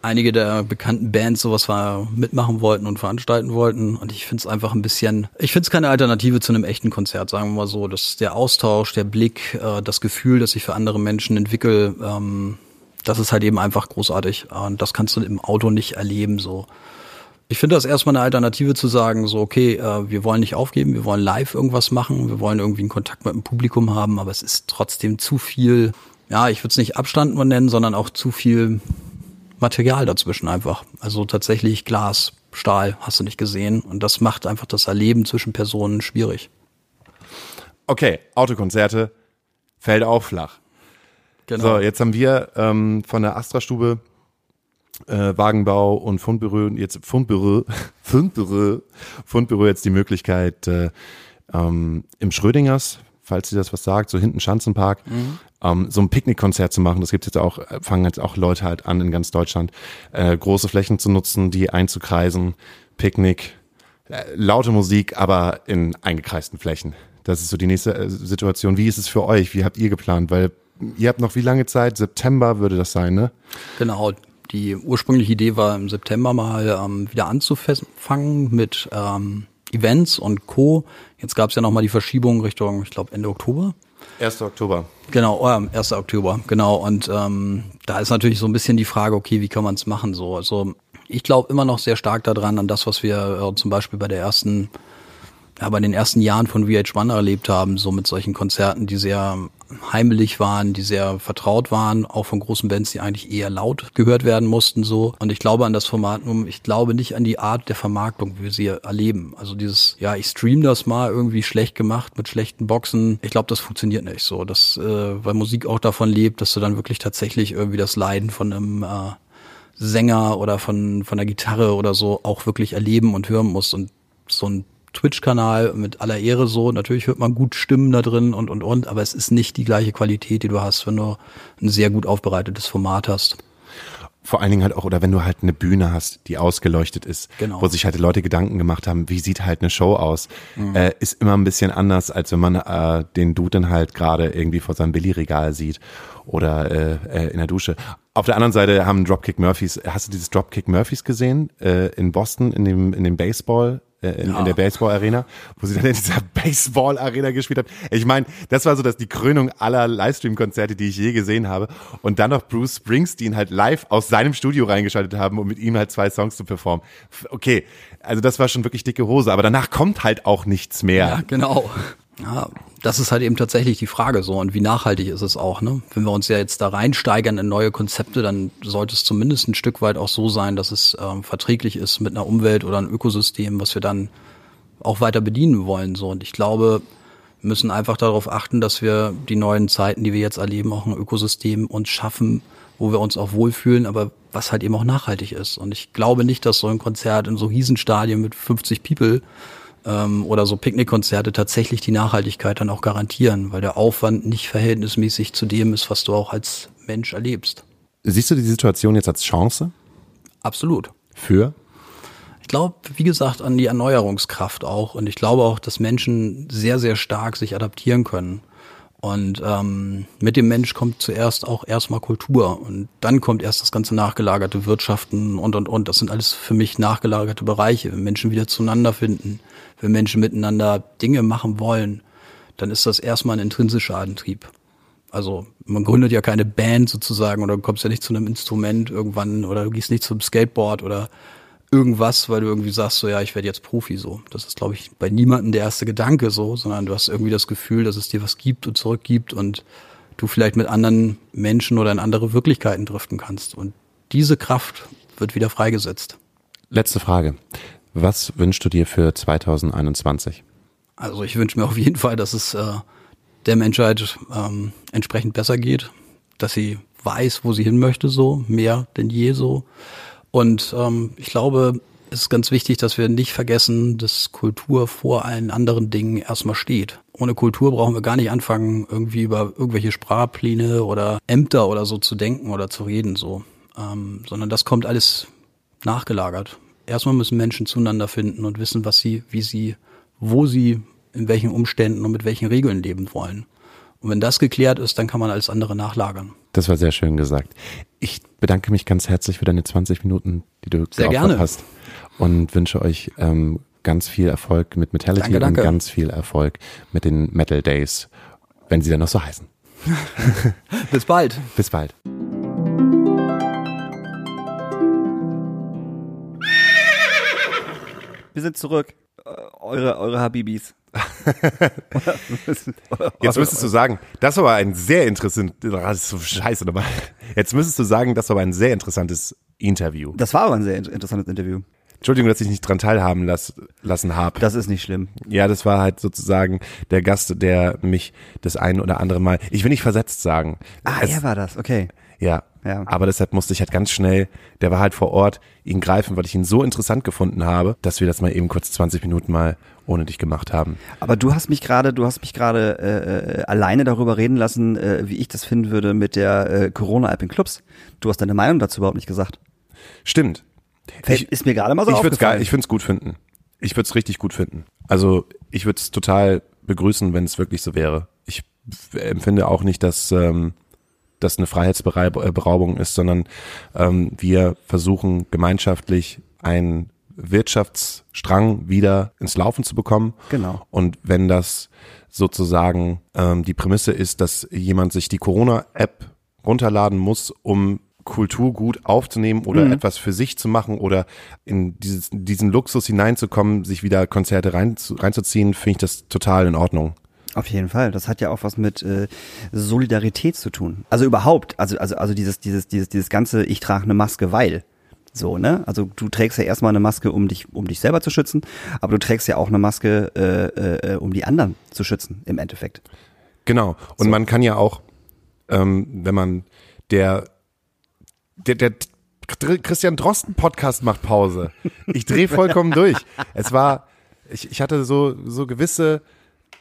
einige der bekannten Bands sowas war, mitmachen wollten und veranstalten wollten. Und ich finde es einfach ein bisschen, ich finde es keine Alternative zu einem echten Konzert, sagen wir mal so. Das der Austausch, der Blick, äh, das Gefühl, das ich für andere Menschen entwickle, ähm, das ist halt eben einfach großartig. Und das kannst du im Auto nicht erleben so. Ich finde das erstmal eine Alternative zu sagen, so, okay, äh, wir wollen nicht aufgeben, wir wollen live irgendwas machen, wir wollen irgendwie einen Kontakt mit dem Publikum haben, aber es ist trotzdem zu viel, ja, ich würde es nicht Abstand nennen, sondern auch zu viel Material dazwischen einfach. Also tatsächlich Glas, Stahl, hast du nicht gesehen. Und das macht einfach das Erleben zwischen Personen schwierig. Okay, Autokonzerte fällt auch flach. Genau. So, jetzt haben wir ähm, von der Astra-Stube äh, Wagenbau und Fundbüro jetzt Fundbüro, (laughs) Fundbüro, Fundbüro jetzt die Möglichkeit äh, ähm, im Schrödingers, falls Sie das was sagt, so hinten Schanzenpark, ähm, so ein Picknickkonzert zu machen. Das gibt jetzt auch, äh, fangen jetzt auch Leute halt an in ganz Deutschland, äh, große Flächen zu nutzen, die einzukreisen, Picknick, äh, laute Musik, aber in eingekreisten Flächen. Das ist so die nächste äh, Situation. Wie ist es für euch? Wie habt ihr geplant? Weil ihr habt noch wie lange Zeit? September würde das sein, ne? Genau. Die ursprüngliche Idee war im September mal ähm, wieder anzufangen mit ähm, Events und Co. Jetzt gab es ja nochmal die Verschiebung Richtung, ich glaube, Ende Oktober. 1. Oktober. Genau, ja, 1. Oktober, genau. Und ähm, da ist natürlich so ein bisschen die Frage, okay, wie kann man es machen? So, also ich glaube immer noch sehr stark daran, an das, was wir äh, zum Beispiel bei der ersten, ja, bei den ersten Jahren von VH1 erlebt haben, so mit solchen Konzerten, die sehr heimelig waren, die sehr vertraut waren, auch von großen Bands, die eigentlich eher laut gehört werden mussten, so. Und ich glaube an das Format, nur ich glaube nicht an die Art der Vermarktung, wie wir sie erleben. Also dieses, ja, ich stream das mal irgendwie schlecht gemacht mit schlechten Boxen. Ich glaube, das funktioniert nicht so. Das, äh, weil Musik auch davon lebt, dass du dann wirklich tatsächlich irgendwie das Leiden von einem äh, Sänger oder von, von der Gitarre oder so auch wirklich erleben und hören musst. Und so ein Twitch-Kanal mit aller Ehre so, natürlich hört man gut Stimmen da drin und, und, und, aber es ist nicht die gleiche Qualität, die du hast, wenn du ein sehr gut aufbereitetes Format hast. Vor allen Dingen halt auch, oder wenn du halt eine Bühne hast, die ausgeleuchtet ist, Genau. wo sich halt Leute Gedanken gemacht haben, wie sieht halt eine Show aus, äh, ist immer ein bisschen anders, als wenn man äh, den Dude dann halt gerade irgendwie vor seinem Billy-Regal sieht oder äh, äh, in der Dusche. Auf der anderen Seite haben Dropkick Murphys, hast du dieses Dropkick Murphys gesehen äh, in Boston in dem in dem Baseball äh, in, in Ja. der Baseball-Arena, wo sie dann in dieser Baseball-Arena gespielt hat. Ich meine, das war so dass die Krönung aller Livestream-Konzerte, die ich je gesehen habe. Und dann noch Bruce Springsteen halt live aus seinem Studio reingeschaltet haben, um mit ihm halt zwei Songs zu performen. Okay, also das war schon wirklich dicke Hose. Aber danach kommt halt auch nichts mehr. Ja, genau. Ja, das ist halt eben tatsächlich die Frage so und wie nachhaltig ist es auch, ne? Wenn wir uns ja jetzt da reinsteigern in neue Konzepte, dann sollte es zumindest ein Stück weit auch so sein, dass es ähm, verträglich ist mit einer Umwelt oder einem Ökosystem, was wir dann auch weiter bedienen wollen so und ich glaube, wir müssen einfach darauf achten, dass wir die neuen Zeiten, die wir jetzt erleben, auch ein Ökosystem uns schaffen, wo wir uns auch wohlfühlen, aber was halt eben auch nachhaltig ist. Und ich glaube nicht, dass so ein Konzert in so Riesenstadien mit 50 People ähm, oder so Picknickkonzerte tatsächlich die Nachhaltigkeit dann auch garantieren, weil der Aufwand nicht verhältnismäßig zu dem ist, was du auch als Mensch erlebst. Siehst du die Situation jetzt als Chance Absolut. für? Ich glaube, wie gesagt, an die Erneuerungskraft auch. Und ich glaube auch, dass Menschen sehr, sehr stark sich adaptieren können. Und ähm, mit dem Mensch kommt zuerst auch erstmal Kultur und dann kommt erst das ganze nachgelagerte Wirtschaften und und und. Das sind alles für mich nachgelagerte Bereiche. Wenn Menschen wieder zueinander finden, wenn Menschen miteinander Dinge machen wollen, dann ist das erstmal ein intrinsischer Antrieb. Also man gründet ja keine Band sozusagen oder du kommst ja nicht zu einem Instrument irgendwann oder du gehst nicht zum Skateboard oder irgendwas, weil du irgendwie sagst, so ja, ich werde jetzt Profi so. Das ist, glaube ich, bei niemandem der erste Gedanke so, sondern du hast irgendwie das Gefühl, dass es dir was gibt und zurückgibt und du vielleicht mit anderen Menschen oder in andere Wirklichkeiten driften kannst. Und diese Kraft wird wieder freigesetzt. Letzte Frage. Was wünschst du dir für 2021? Also ich wünsche mir auf jeden Fall, dass es äh, der Menschheit ähm, entsprechend besser geht, dass sie weiß, wo sie hin möchte, so mehr denn je so. Und ähm, ich glaube, es ist ganz wichtig, dass wir nicht vergessen, dass Kultur vor allen anderen Dingen erstmal steht. Ohne Kultur brauchen wir gar nicht anfangen, irgendwie über irgendwelche Sprachpläne oder Ämter oder so zu denken oder zu reden, so. Ähm, sondern das kommt alles nachgelagert. Erstmal müssen Menschen zueinander finden und wissen, was sie, wie sie, wo sie, in welchen Umständen und mit welchen Regeln leben wollen. Und wenn das geklärt ist, dann kann man alles andere nachlagern. Das war sehr schön gesagt. Ich bedanke mich ganz herzlich für deine 20 Minuten, die du Sehr gerne. hast und wünsche euch ähm, ganz viel Erfolg mit Metallity Danke, danke. und ganz viel Erfolg mit den Metal Days, wenn sie dann noch so heißen. (laughs) Bis bald. Bis bald. sind zurück. Äh, Eure, eure Habibis. (laughs) Jetzt müsstest du sagen, das war ein sehr interessant, das ist so scheiße nochmal. Jetzt müsstest du sagen, das war ein sehr interessantes Interview. Das war aber ein sehr in- interessantes Interview. Entschuldigung, dass ich nicht dran teilhaben lass, lassen habe. Das ist nicht schlimm. Ja, das war halt sozusagen der Gast, der mich das ein oder andere Mal, ich will nicht versetzt sagen. Ah, Es- er war das, okay. Ja, Ja. aber deshalb musste ich halt ganz schnell, der war halt vor Ort, ihn greifen, weil ich ihn so interessant gefunden habe, dass wir das mal eben kurz 20 Minuten mal ohne dich gemacht haben. Aber du hast mich gerade, du hast mich gerade äh, äh, alleine darüber reden lassen, äh, wie ich das finden würde mit der äh, Corona-App in Clubs. Du hast deine Meinung dazu überhaupt nicht gesagt. Stimmt. Ich- ist mir gerade mal so ich würde es aufgefallen. geil, ich finde es gut finden. Ich würde es richtig gut finden. Also ich würde es total begrüßen, wenn es wirklich so wäre. Ich empfinde auch nicht, dass ähm, das eine Freiheitsberaubung ist, sondern ähm, wir versuchen gemeinschaftlich einen Wirtschaftsstrang wieder ins Laufen zu bekommen. Genau. Und wenn das sozusagen ähm, die Prämisse ist, dass jemand sich die Corona-App runterladen muss, um Kulturgut aufzunehmen oder etwas für sich zu machen oder in dieses, diesen Luxus hineinzukommen, sich wieder Konzerte rein, reinzuziehen, finde ich das total in Ordnung. Auf jeden Fall. Das hat ja auch was mit äh, Solidarität zu tun. Also überhaupt, also also also dieses dieses dieses dieses ganze ich trage eine Maske, weil so, ne? Also du trägst ja erstmal eine Maske, um dich um dich selber zu schützen, aber du trägst ja auch eine Maske, äh, äh, um die anderen zu schützen im Endeffekt. Genau. Und man kann ja auch, ähm, wenn man der, der, der Christian Drosten Podcast macht Pause. Ich drehe vollkommen (laughs) durch. Es war, ich, ich hatte so, so gewisse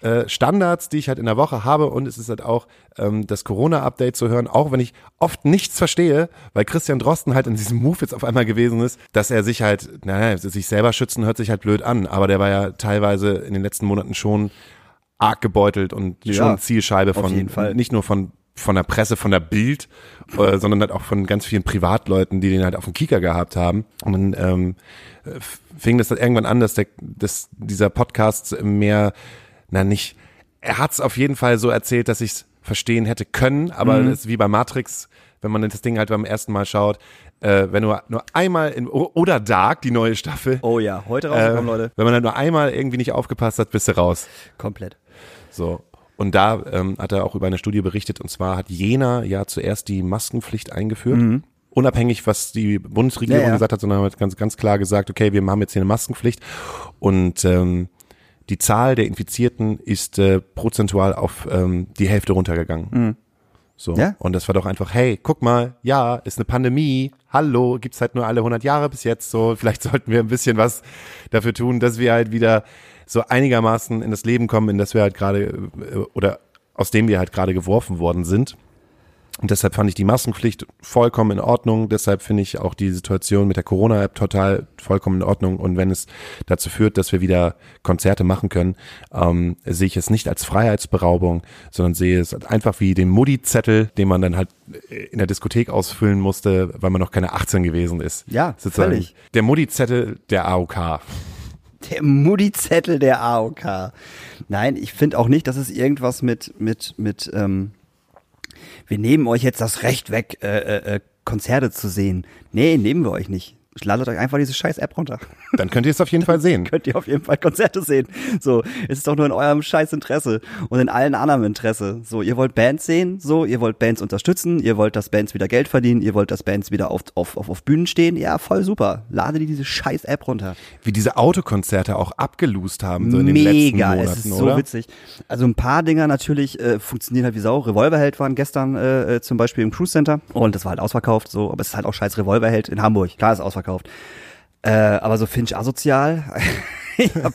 äh, Standards, die ich halt in der Woche habe. Und es ist halt auch ähm, das Corona-Update zu hören, auch wenn ich oft nichts verstehe, weil Christian Drosten halt in diesem Move jetzt auf einmal gewesen ist, dass er sich halt, naja, sich selber schützen hört sich halt blöd an, aber der war ja teilweise in den letzten Monaten schon arg gebeutelt und Ja, schon Zielscheibe von nicht nur von von der Presse, von der Bild, äh, sondern halt auch von ganz vielen Privatleuten, die den halt auf dem Kieker gehabt haben. Und dann ähm, äh, fing das dann irgendwann an, dass, der, dass dieser Podcast mehr, na nicht, er hat es auf jeden Fall so erzählt, dass ich es verstehen hätte können, aber Mhm. ist wie bei Matrix, wenn man das Ding halt beim ersten Mal schaut, äh, wenn du nur einmal in, oder Dark, die neue Staffel, Oh ja, heute äh, rausgekommen, Leute. wenn man dann nur einmal irgendwie nicht aufgepasst hat, bist du raus. Komplett. So. Und da ähm, hat er auch über eine Studie berichtet, und zwar hat Jena ja zuerst die Maskenpflicht eingeführt. Unabhängig, was die Bundesregierung Mhm. Ja, ja. gesagt hat, sondern hat ganz, ganz klar gesagt, okay, wir haben jetzt hier eine Maskenpflicht. Und ähm, die Zahl der Infizierten ist äh, prozentual auf ähm, die Hälfte runtergegangen. So. Mhm. Ja? Und das war doch einfach, hey, guck mal, ja, ist eine Pandemie, hallo, gibt's halt nur alle 100 Jahre bis jetzt so, (laughs) vielleicht sollten wir ein bisschen was dafür tun, dass wir halt wieder so einigermaßen in das Leben kommen, in das wir halt gerade, äh, oder aus dem wir halt gerade geworfen worden sind. Und deshalb fand ich die Maskenpflicht vollkommen in Ordnung. Deshalb finde ich auch die Situation mit der Corona-App total vollkommen in Ordnung. Und wenn es dazu führt, dass wir wieder Konzerte machen können, ähm, sehe ich es nicht als Freiheitsberaubung, sondern sehe es einfach wie den Mutti-Zettel, den man dann halt in der Diskothek ausfüllen musste, weil man noch keine 18 gewesen ist. Ja, Sozusagen völlig. Der Mutti-Zettel der AOK. Der Mutti-Zettel der AOK. Nein, ich finde auch nicht, dass es irgendwas mit, mit, mit, ähm, wir nehmen euch jetzt das Recht weg, äh, äh, äh, Konzerte zu sehen. Nee, nehmen wir euch nicht. Ladet euch einfach diese scheiß App runter. (laughs) Dann könnt ihr es auf jeden Fall sehen. Könnt ihr auf jeden Fall Konzerte sehen. So, es ist doch nur in eurem scheiß Interesse und in allen anderen Interesse. So, ihr wollt Bands sehen, so, ihr wollt Bands unterstützen, ihr wollt, dass Bands wieder Geld verdienen, ihr wollt, dass Bands wieder auf, auf, auf, auf Bühnen stehen. Ja, voll super. Lade dir diese scheiß App runter. Wie diese Autokonzerte auch abgelust haben, so in den letzten Mega, Monaten, es ist oder? so witzig. Also ein paar Dinger natürlich äh, funktionieren halt wie Sau. Revolverheld waren gestern äh, äh, zum Beispiel im Cruise Center und das war halt ausverkauft, so, aber es ist halt auch scheiß Revolverheld in Hamburg. Klar ist ausverkauft. Äh, aber so Finch asozial. (laughs) ich habe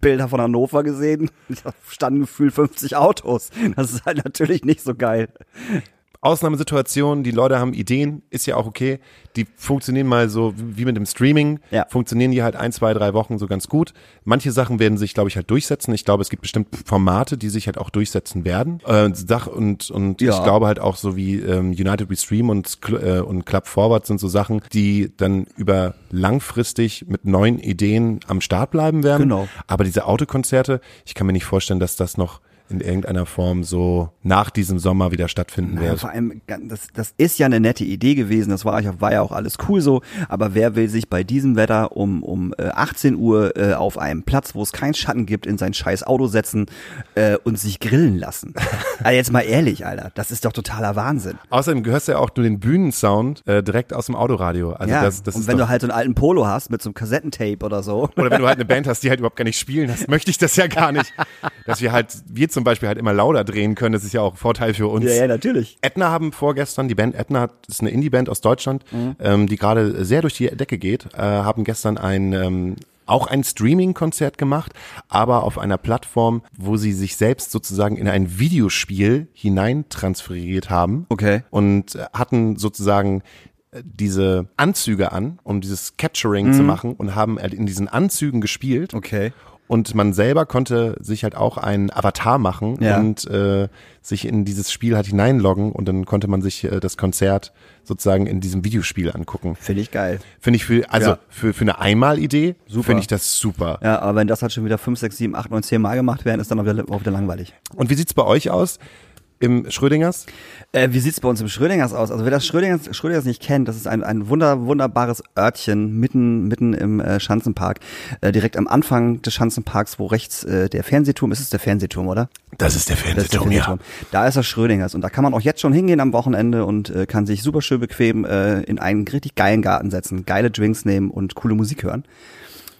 Bilder von Hannover gesehen. Da standen gefühlt 50 Autos. Das ist halt natürlich nicht so geil. Ausnahmesituationen, die Leute haben Ideen, ist ja auch okay. Die funktionieren mal so wie mit dem Streaming, Ja. funktionieren die halt ein, zwei, drei Wochen so ganz gut. Manche Sachen werden sich, glaube ich, halt durchsetzen. Ich glaube, es gibt bestimmt Formate, die sich halt auch durchsetzen werden. Äh, Sach und und Ja. ich glaube halt auch so wie ähm, United We Stream und, äh, und Club Forward sind so Sachen, die dann über langfristig mit neuen Ideen am Start bleiben werden. Genau. Aber diese Autokonzerte, ich kann mir nicht vorstellen, dass das noch in irgendeiner Form so nach diesem Sommer wieder stattfinden Ja, wird. vor allem, das, das ist ja eine nette Idee gewesen, das war, ja- war ja auch alles cool so, aber wer will sich bei diesem Wetter um, um äh, 18 Uhr äh, auf einem Platz, wo es keinen Schatten gibt, in sein scheiß Auto setzen äh, und sich grillen lassen? (laughs) also jetzt mal ehrlich, Alter, das ist doch totaler Wahnsinn. Außerdem hörst du ja auch nur den Bühnensound äh, direkt aus dem Autoradio. Also ja, das, das und wenn du halt so einen alten Polo hast mit so einem Kassettentape oder so. Oder wenn du halt eine (laughs) Band hast, die halt überhaupt gar nicht spielen, das möchte ich das ja gar nicht. (laughs) Dass wir halt, wir zum Beispiel halt immer lauter drehen können, das ist ja auch ein Vorteil für uns. Ja, ja, natürlich. Edna haben vorgestern, die Band Edna hat, ist eine Indie-Band aus Deutschland, ähm, die gerade sehr durch die Decke geht, äh, haben gestern ein ähm, auch ein Streaming-Konzert gemacht, aber auf einer Plattform, wo sie sich selbst sozusagen in ein Videospiel hineintransferiert haben Okay. und äh, hatten sozusagen äh, diese Anzüge an, um dieses Capturing zu machen und haben halt in diesen Anzügen gespielt. Okay. Und man selber konnte sich halt auch einen Avatar machen Ja. und äh, sich in dieses Spiel halt hineinloggen und dann konnte man sich äh, das Konzert sozusagen in diesem Videospiel angucken. Finde ich geil. Finde ich für, also Ja. für, für eine Einmalidee Super. finde ich das super. Ja, aber wenn das halt schon wieder 5, 6, 7, 8, 9, 10 Mal gemacht werden, ist dann auch wieder, auch wieder langweilig. Und wie sieht's bei euch aus im Schrödingers? Äh, wie sieht's bei uns im Schrödingers aus? Also wer das Schrödingers, Schrödingers nicht kennt, das ist ein, ein wunder, wunderbares Örtchen mitten, mitten im äh, Schanzenpark. Äh, direkt am Anfang des Schanzenparks, wo rechts äh, der Fernsehturm ist, ist der Fernsehturm, oder? Das ist der Das ist der Fernsehturm. Da ist das Schrödingers und da kann man auch jetzt schon hingehen am Wochenende und äh, kann sich super schön bequem äh, in einen richtig geilen Garten setzen, geile Drinks nehmen und coole Musik hören.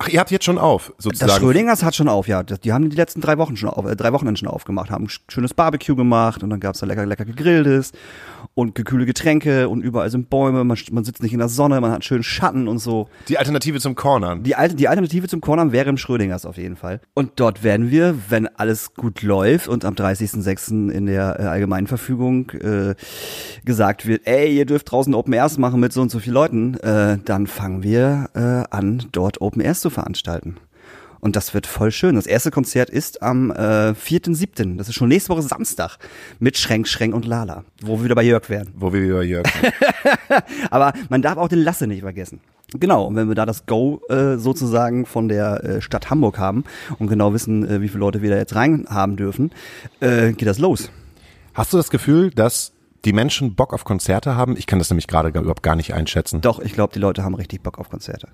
Ach, ihr habt jetzt schon auf, sozusagen. Das Schrödingers hat schon auf, ja. Die haben die letzten drei Wochen schon auf, äh, drei Wochenenden schon aufgemacht, haben ein sch- schönes Barbecue gemacht und dann gab's da lecker, lecker gegrilltes und gekühle Getränke und überall sind Bäume, man, man sitzt nicht in der Sonne, man hat schönen Schatten und so. Die Alternative zum Cornern. Die, alte, die Alternative zum Cornern wäre im Schrödingers auf jeden Fall. Und dort werden wir, wenn alles gut läuft und am 30.06. in der äh, allgemeinen Verfügung äh, gesagt wird, ey, ihr dürft draußen Open Airs machen mit so und so vielen Leuten, äh, dann fangen wir äh, an, dort Open Airs zu veranstalten. Und das wird voll schön. Das erste Konzert ist am äh, 4.7., das ist schon nächste Woche Samstag, mit Schränk, Schränk und Lala, wo wir wieder bei Jörg wären. Wo wir über Jörg. (laughs) Aber man darf auch den Lasse nicht vergessen. Genau, und wenn wir da das Go äh, sozusagen von der äh, Stadt Hamburg haben und genau wissen, äh, wie viele Leute wir da jetzt rein haben dürfen, äh, geht das los. Hast du das Gefühl, dass die Menschen Bock auf Konzerte haben? Ich kann das nämlich gerade überhaupt gar nicht einschätzen. Doch, ich glaube, die Leute haben richtig Bock auf Konzerte.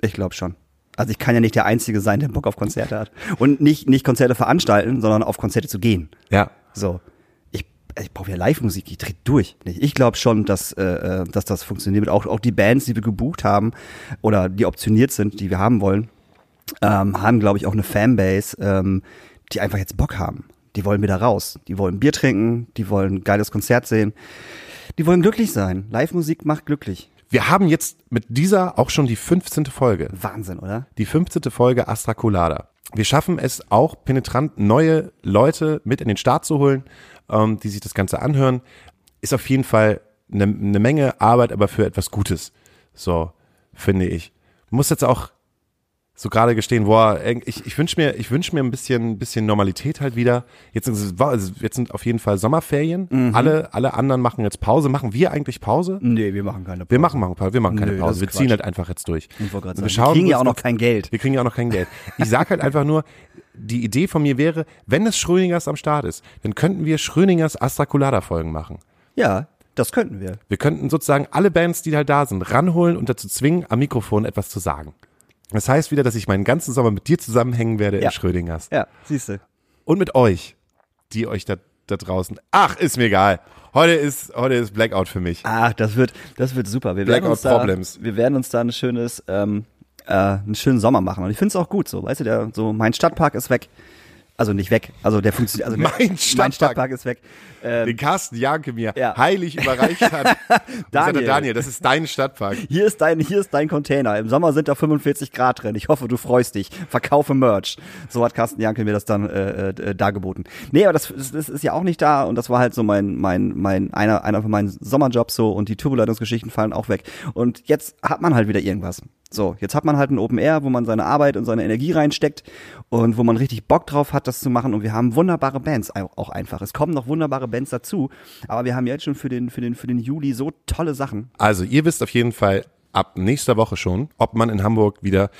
Ich glaube schon. Also ich kann ja nicht der Einzige sein, der Bock auf Konzerte hat. Und nicht, nicht Konzerte veranstalten, sondern auf Konzerte zu gehen. Ja. So. Ich, ich brauche ja Live-Musik, ich drehe durch. Ich glaube schon, dass, äh, dass das funktioniert. Auch, auch die Bands, die wir gebucht haben oder die optioniert sind, die wir haben wollen, ähm, haben, glaube ich, auch eine Fanbase, ähm, die einfach jetzt Bock haben. Die wollen wieder raus. Die wollen Bier trinken, die wollen ein geiles Konzert sehen. Die wollen glücklich sein. Live-Musik macht glücklich. Wir haben jetzt mit dieser auch schon die 15. Folge. Wahnsinn, oder? Die 15. Folge Astra Colada. Wir schaffen es auch penetrant, neue Leute mit in den Start zu holen, ähm, die sich das Ganze anhören. Ist auf jeden Fall eine, eine Menge Arbeit, aber für etwas Gutes. So, finde ich. Muss jetzt auch so gerade gestehen, boah, ich, ich wünsche mir, ich wünsch mir ein bisschen, bisschen Normalität halt wieder. Jetzt, jetzt sind auf jeden Fall Sommerferien. Alle, alle anderen machen jetzt Pause. Machen wir eigentlich Pause? Nee, wir machen keine Pause. Wir machen, machen, wir machen keine Nö, Pause. Wir ziehen halt einfach jetzt durch. Ich Wir sagen, wir schauen kriegen ja auch noch kein Geld. Wir kriegen ja auch noch kein Geld. Ich sag halt einfach nur, die Idee von mir wäre, wenn es Schröningers am Start ist, dann könnten wir Schröningers Astra Colada Folgen machen. Ja, das könnten wir. Wir könnten sozusagen alle Bands, die halt da sind, ranholen und dazu zwingen, am Mikrofon etwas zu sagen. Das heißt wieder, dass ich meinen ganzen Sommer mit dir zusammenhängen werde Ja. in Schrödingers. Ja, siehst du. Und mit euch, die euch da, da draußen. Ach, ist mir egal. Heute ist, heute ist Blackout für mich. Ach, das wird, das wird super. Wir werden Blackout da, Problems. wir werden uns da ein schönes, ähm, äh, einen schönen Sommer machen. Und ich finde es auch gut so. Weißt du, der, so mein Stadtpark ist weg. Also nicht weg. Also der funktioniert. Also (laughs) Mein Stadtpark. mein Stadtpark ist weg. Ähm, Den Carsten Janke mir Ja. heilig überreicht hat. (laughs) Daniel. Daniel. Daniel, das ist dein Stadtpark. Hier ist dein, hier ist dein Container. Im Sommer sind da 45 Grad drin. Ich hoffe, du freust dich. Verkaufe Merch. So hat Carsten Jankel mir das dann äh, äh, dargeboten. Nee, aber das, das, das ist ja auch nicht da und das war halt so mein, mein, mein, einer, einer von meinen Sommerjobs so und die Turboleitungsgeschichten fallen auch weg. Und jetzt hat man halt wieder irgendwas. So, jetzt hat man halt ein Open Air, wo man seine Arbeit und seine Energie reinsteckt und wo man richtig Bock drauf hat, das zu machen. Und wir haben wunderbare Bands au- auch einfach. Es kommen noch wunderbare Bands dazu, aber wir haben jetzt schon für den, für den, für den Juli so tolle Sachen. Also, ihr wisst auf jeden Fall ab nächster Woche schon, ob man in Hamburg wieder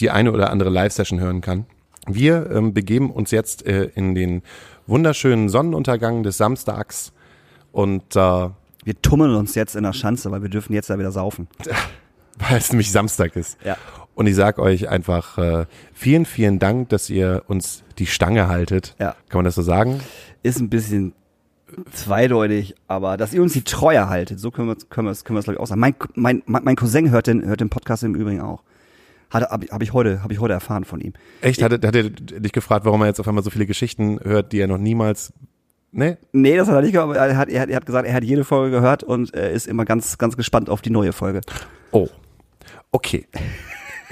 die eine oder andere Live-Session hören kann. Wir ähm, begeben uns jetzt äh, in den wunderschönen Sonnenuntergang des Samstags und äh, Wir tummeln uns jetzt in der Schanze, weil wir dürfen jetzt da wieder saufen. (laughs) weil es nämlich Samstag ist. Ja. Und ich sag euch einfach äh, vielen, vielen Dank, dass ihr uns die Stange haltet. Ja. Kann man das so sagen? Ist ein bisschen zweideutig, aber dass ihr uns die Treue haltet, so können wir können wir es können wir es glaube ich auch sagen. Mein, mein mein Cousin hört den hört den Podcast im Übrigen auch. Hat habe hab ich heute habe ich heute erfahren von ihm. Echt? Hat, er- hat er dich gefragt, warum er jetzt auf einmal so viele Geschichten hört, die er noch niemals. Ne? Nee, das hat er nicht gehört, aber er hat, er hat, er hat gesagt, er hat jede Folge gehört und er ist immer ganz, ganz gespannt auf die neue Folge. Oh. Okay.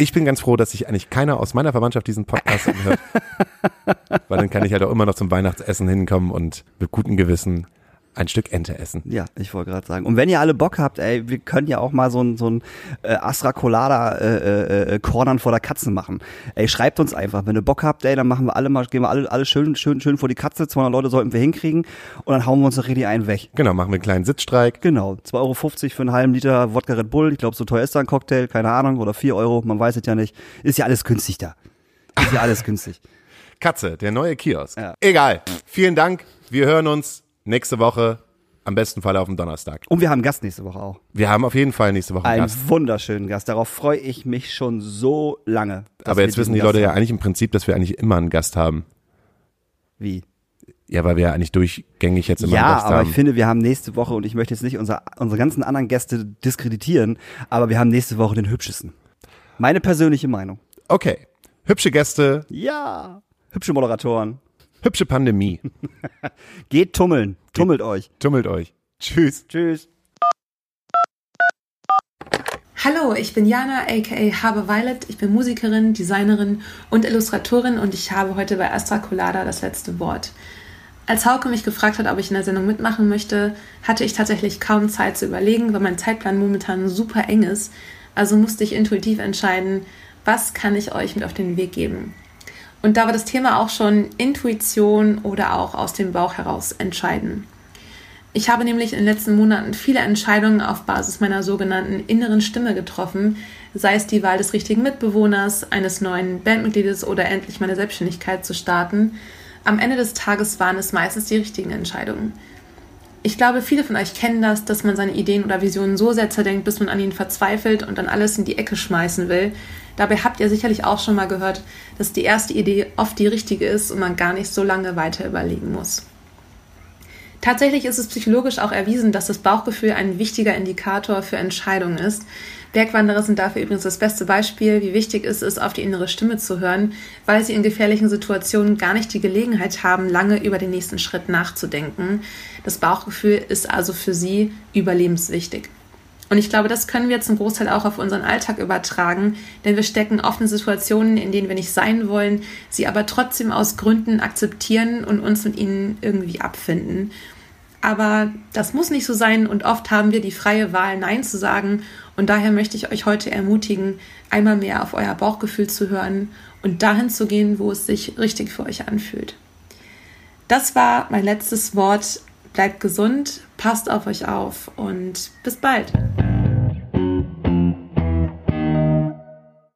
Ich bin ganz froh, dass sich eigentlich keiner aus meiner Verwandtschaft diesen Podcast anhört. (laughs) Weil dann kann ich halt auch immer noch zum Weihnachtsessen hinkommen und mit gutem Gewissen ein Stück Ente essen. Ja, ich wollte gerade sagen. Und wenn ihr alle Bock habt, ey, wir können ja auch mal so ein, so ein äh, Astra Colada äh, äh, Cornern vor der Katze machen. Ey, schreibt uns einfach, wenn ihr Bock habt, ey, dann machen wir alle mal, gehen wir alle, alle schön, schön, schön vor die Katze. 200 Leute sollten wir hinkriegen und dann hauen wir uns doch richtig einen weg. Genau, machen wir einen kleinen Sitzstreik. Genau, 2,50 Euro für einen halben Liter Wodka Red Bull. Ich glaube, so teuer ist da ein Cocktail, keine Ahnung, oder 4 Euro, man weiß es ja nicht. Ist ja alles günstig da. Ist ja alles günstig. (laughs) Katze, der neue Kiosk. Ja. Egal. Vielen Dank. Wir hören uns nächste Woche. Am besten Fall auf dem Donnerstag. Und wir haben einen Gast nächste Woche auch. Wir haben auf jeden Fall nächste Woche einen Einen Gast. wunderschönen Gast. Darauf freue ich mich schon so lange. Aber jetzt wissen die Gast Leute ja eigentlich im Prinzip, dass wir eigentlich immer einen Gast haben. Wie? Ja, weil wir ja eigentlich durchgängig jetzt immer einen Ja, Gast aber haben. ich finde, wir haben nächste Woche, und ich möchte jetzt nicht unser, unsere ganzen anderen Gäste diskreditieren, aber wir haben nächste Woche den hübschesten. Meine persönliche Meinung. okay. Hübsche Gäste, Ja. Hübsche Moderatoren. Hübsche Pandemie. (laughs) Geht tummeln. Tummelt euch. Tummelt euch. Tschüss. Tschüss. Hallo, ich bin Jana, aka Habe Violet. Ich bin Musikerin, Designerin und Illustratorin und ich habe heute bei Astra Colada das letzte Wort. Als Hauke mich gefragt hat, ob ich in der Sendung mitmachen möchte, hatte ich tatsächlich kaum Zeit zu überlegen, weil mein Zeitplan momentan super eng ist. Also musste ich intuitiv entscheiden, was kann ich euch mit auf den Weg geben. Und da war das Thema auch schon Intuition oder auch aus dem Bauch heraus entscheiden. Ich habe nämlich in den letzten Monaten viele Entscheidungen auf Basis meiner sogenannten inneren Stimme getroffen, sei es die Wahl des richtigen Mitbewohners, eines neuen Bandmitgliedes oder endlich meine Selbstständigkeit zu starten. Am Ende des Tages waren es meistens die richtigen Entscheidungen. Ich glaube, viele von euch kennen das, dass man seine Ideen oder Visionen so sehr zerdenkt, bis man an ihnen verzweifelt und dann alles in die Ecke schmeißen will. Dabei habt ihr sicherlich auch schon mal gehört, dass die erste Idee oft die richtige ist und man gar nicht so lange weiter überlegen muss. Tatsächlich ist es psychologisch auch erwiesen, dass das Bauchgefühl ein wichtiger Indikator für Entscheidungen ist. Bergwanderer sind dafür übrigens das beste Beispiel, wie wichtig es ist, auf die innere Stimme zu hören, weil sie in gefährlichen Situationen gar nicht die Gelegenheit haben, lange über den nächsten Schritt nachzudenken. Das Bauchgefühl ist also für sie überlebenswichtig. Und ich glaube, das können wir zum Großteil auch auf unseren Alltag übertragen, denn wir stecken oft in Situationen, in denen wir nicht sein wollen, sie aber trotzdem aus Gründen akzeptieren und uns mit ihnen irgendwie abfinden. Aber das muss nicht so sein und oft haben wir die freie Wahl, Nein zu sagen. Und daher möchte ich euch heute ermutigen, einmal mehr auf euer Bauchgefühl zu hören und dahin zu gehen, wo es sich richtig für euch anfühlt. Das war mein letztes Wort. Bleibt gesund, passt auf euch auf und bis bald.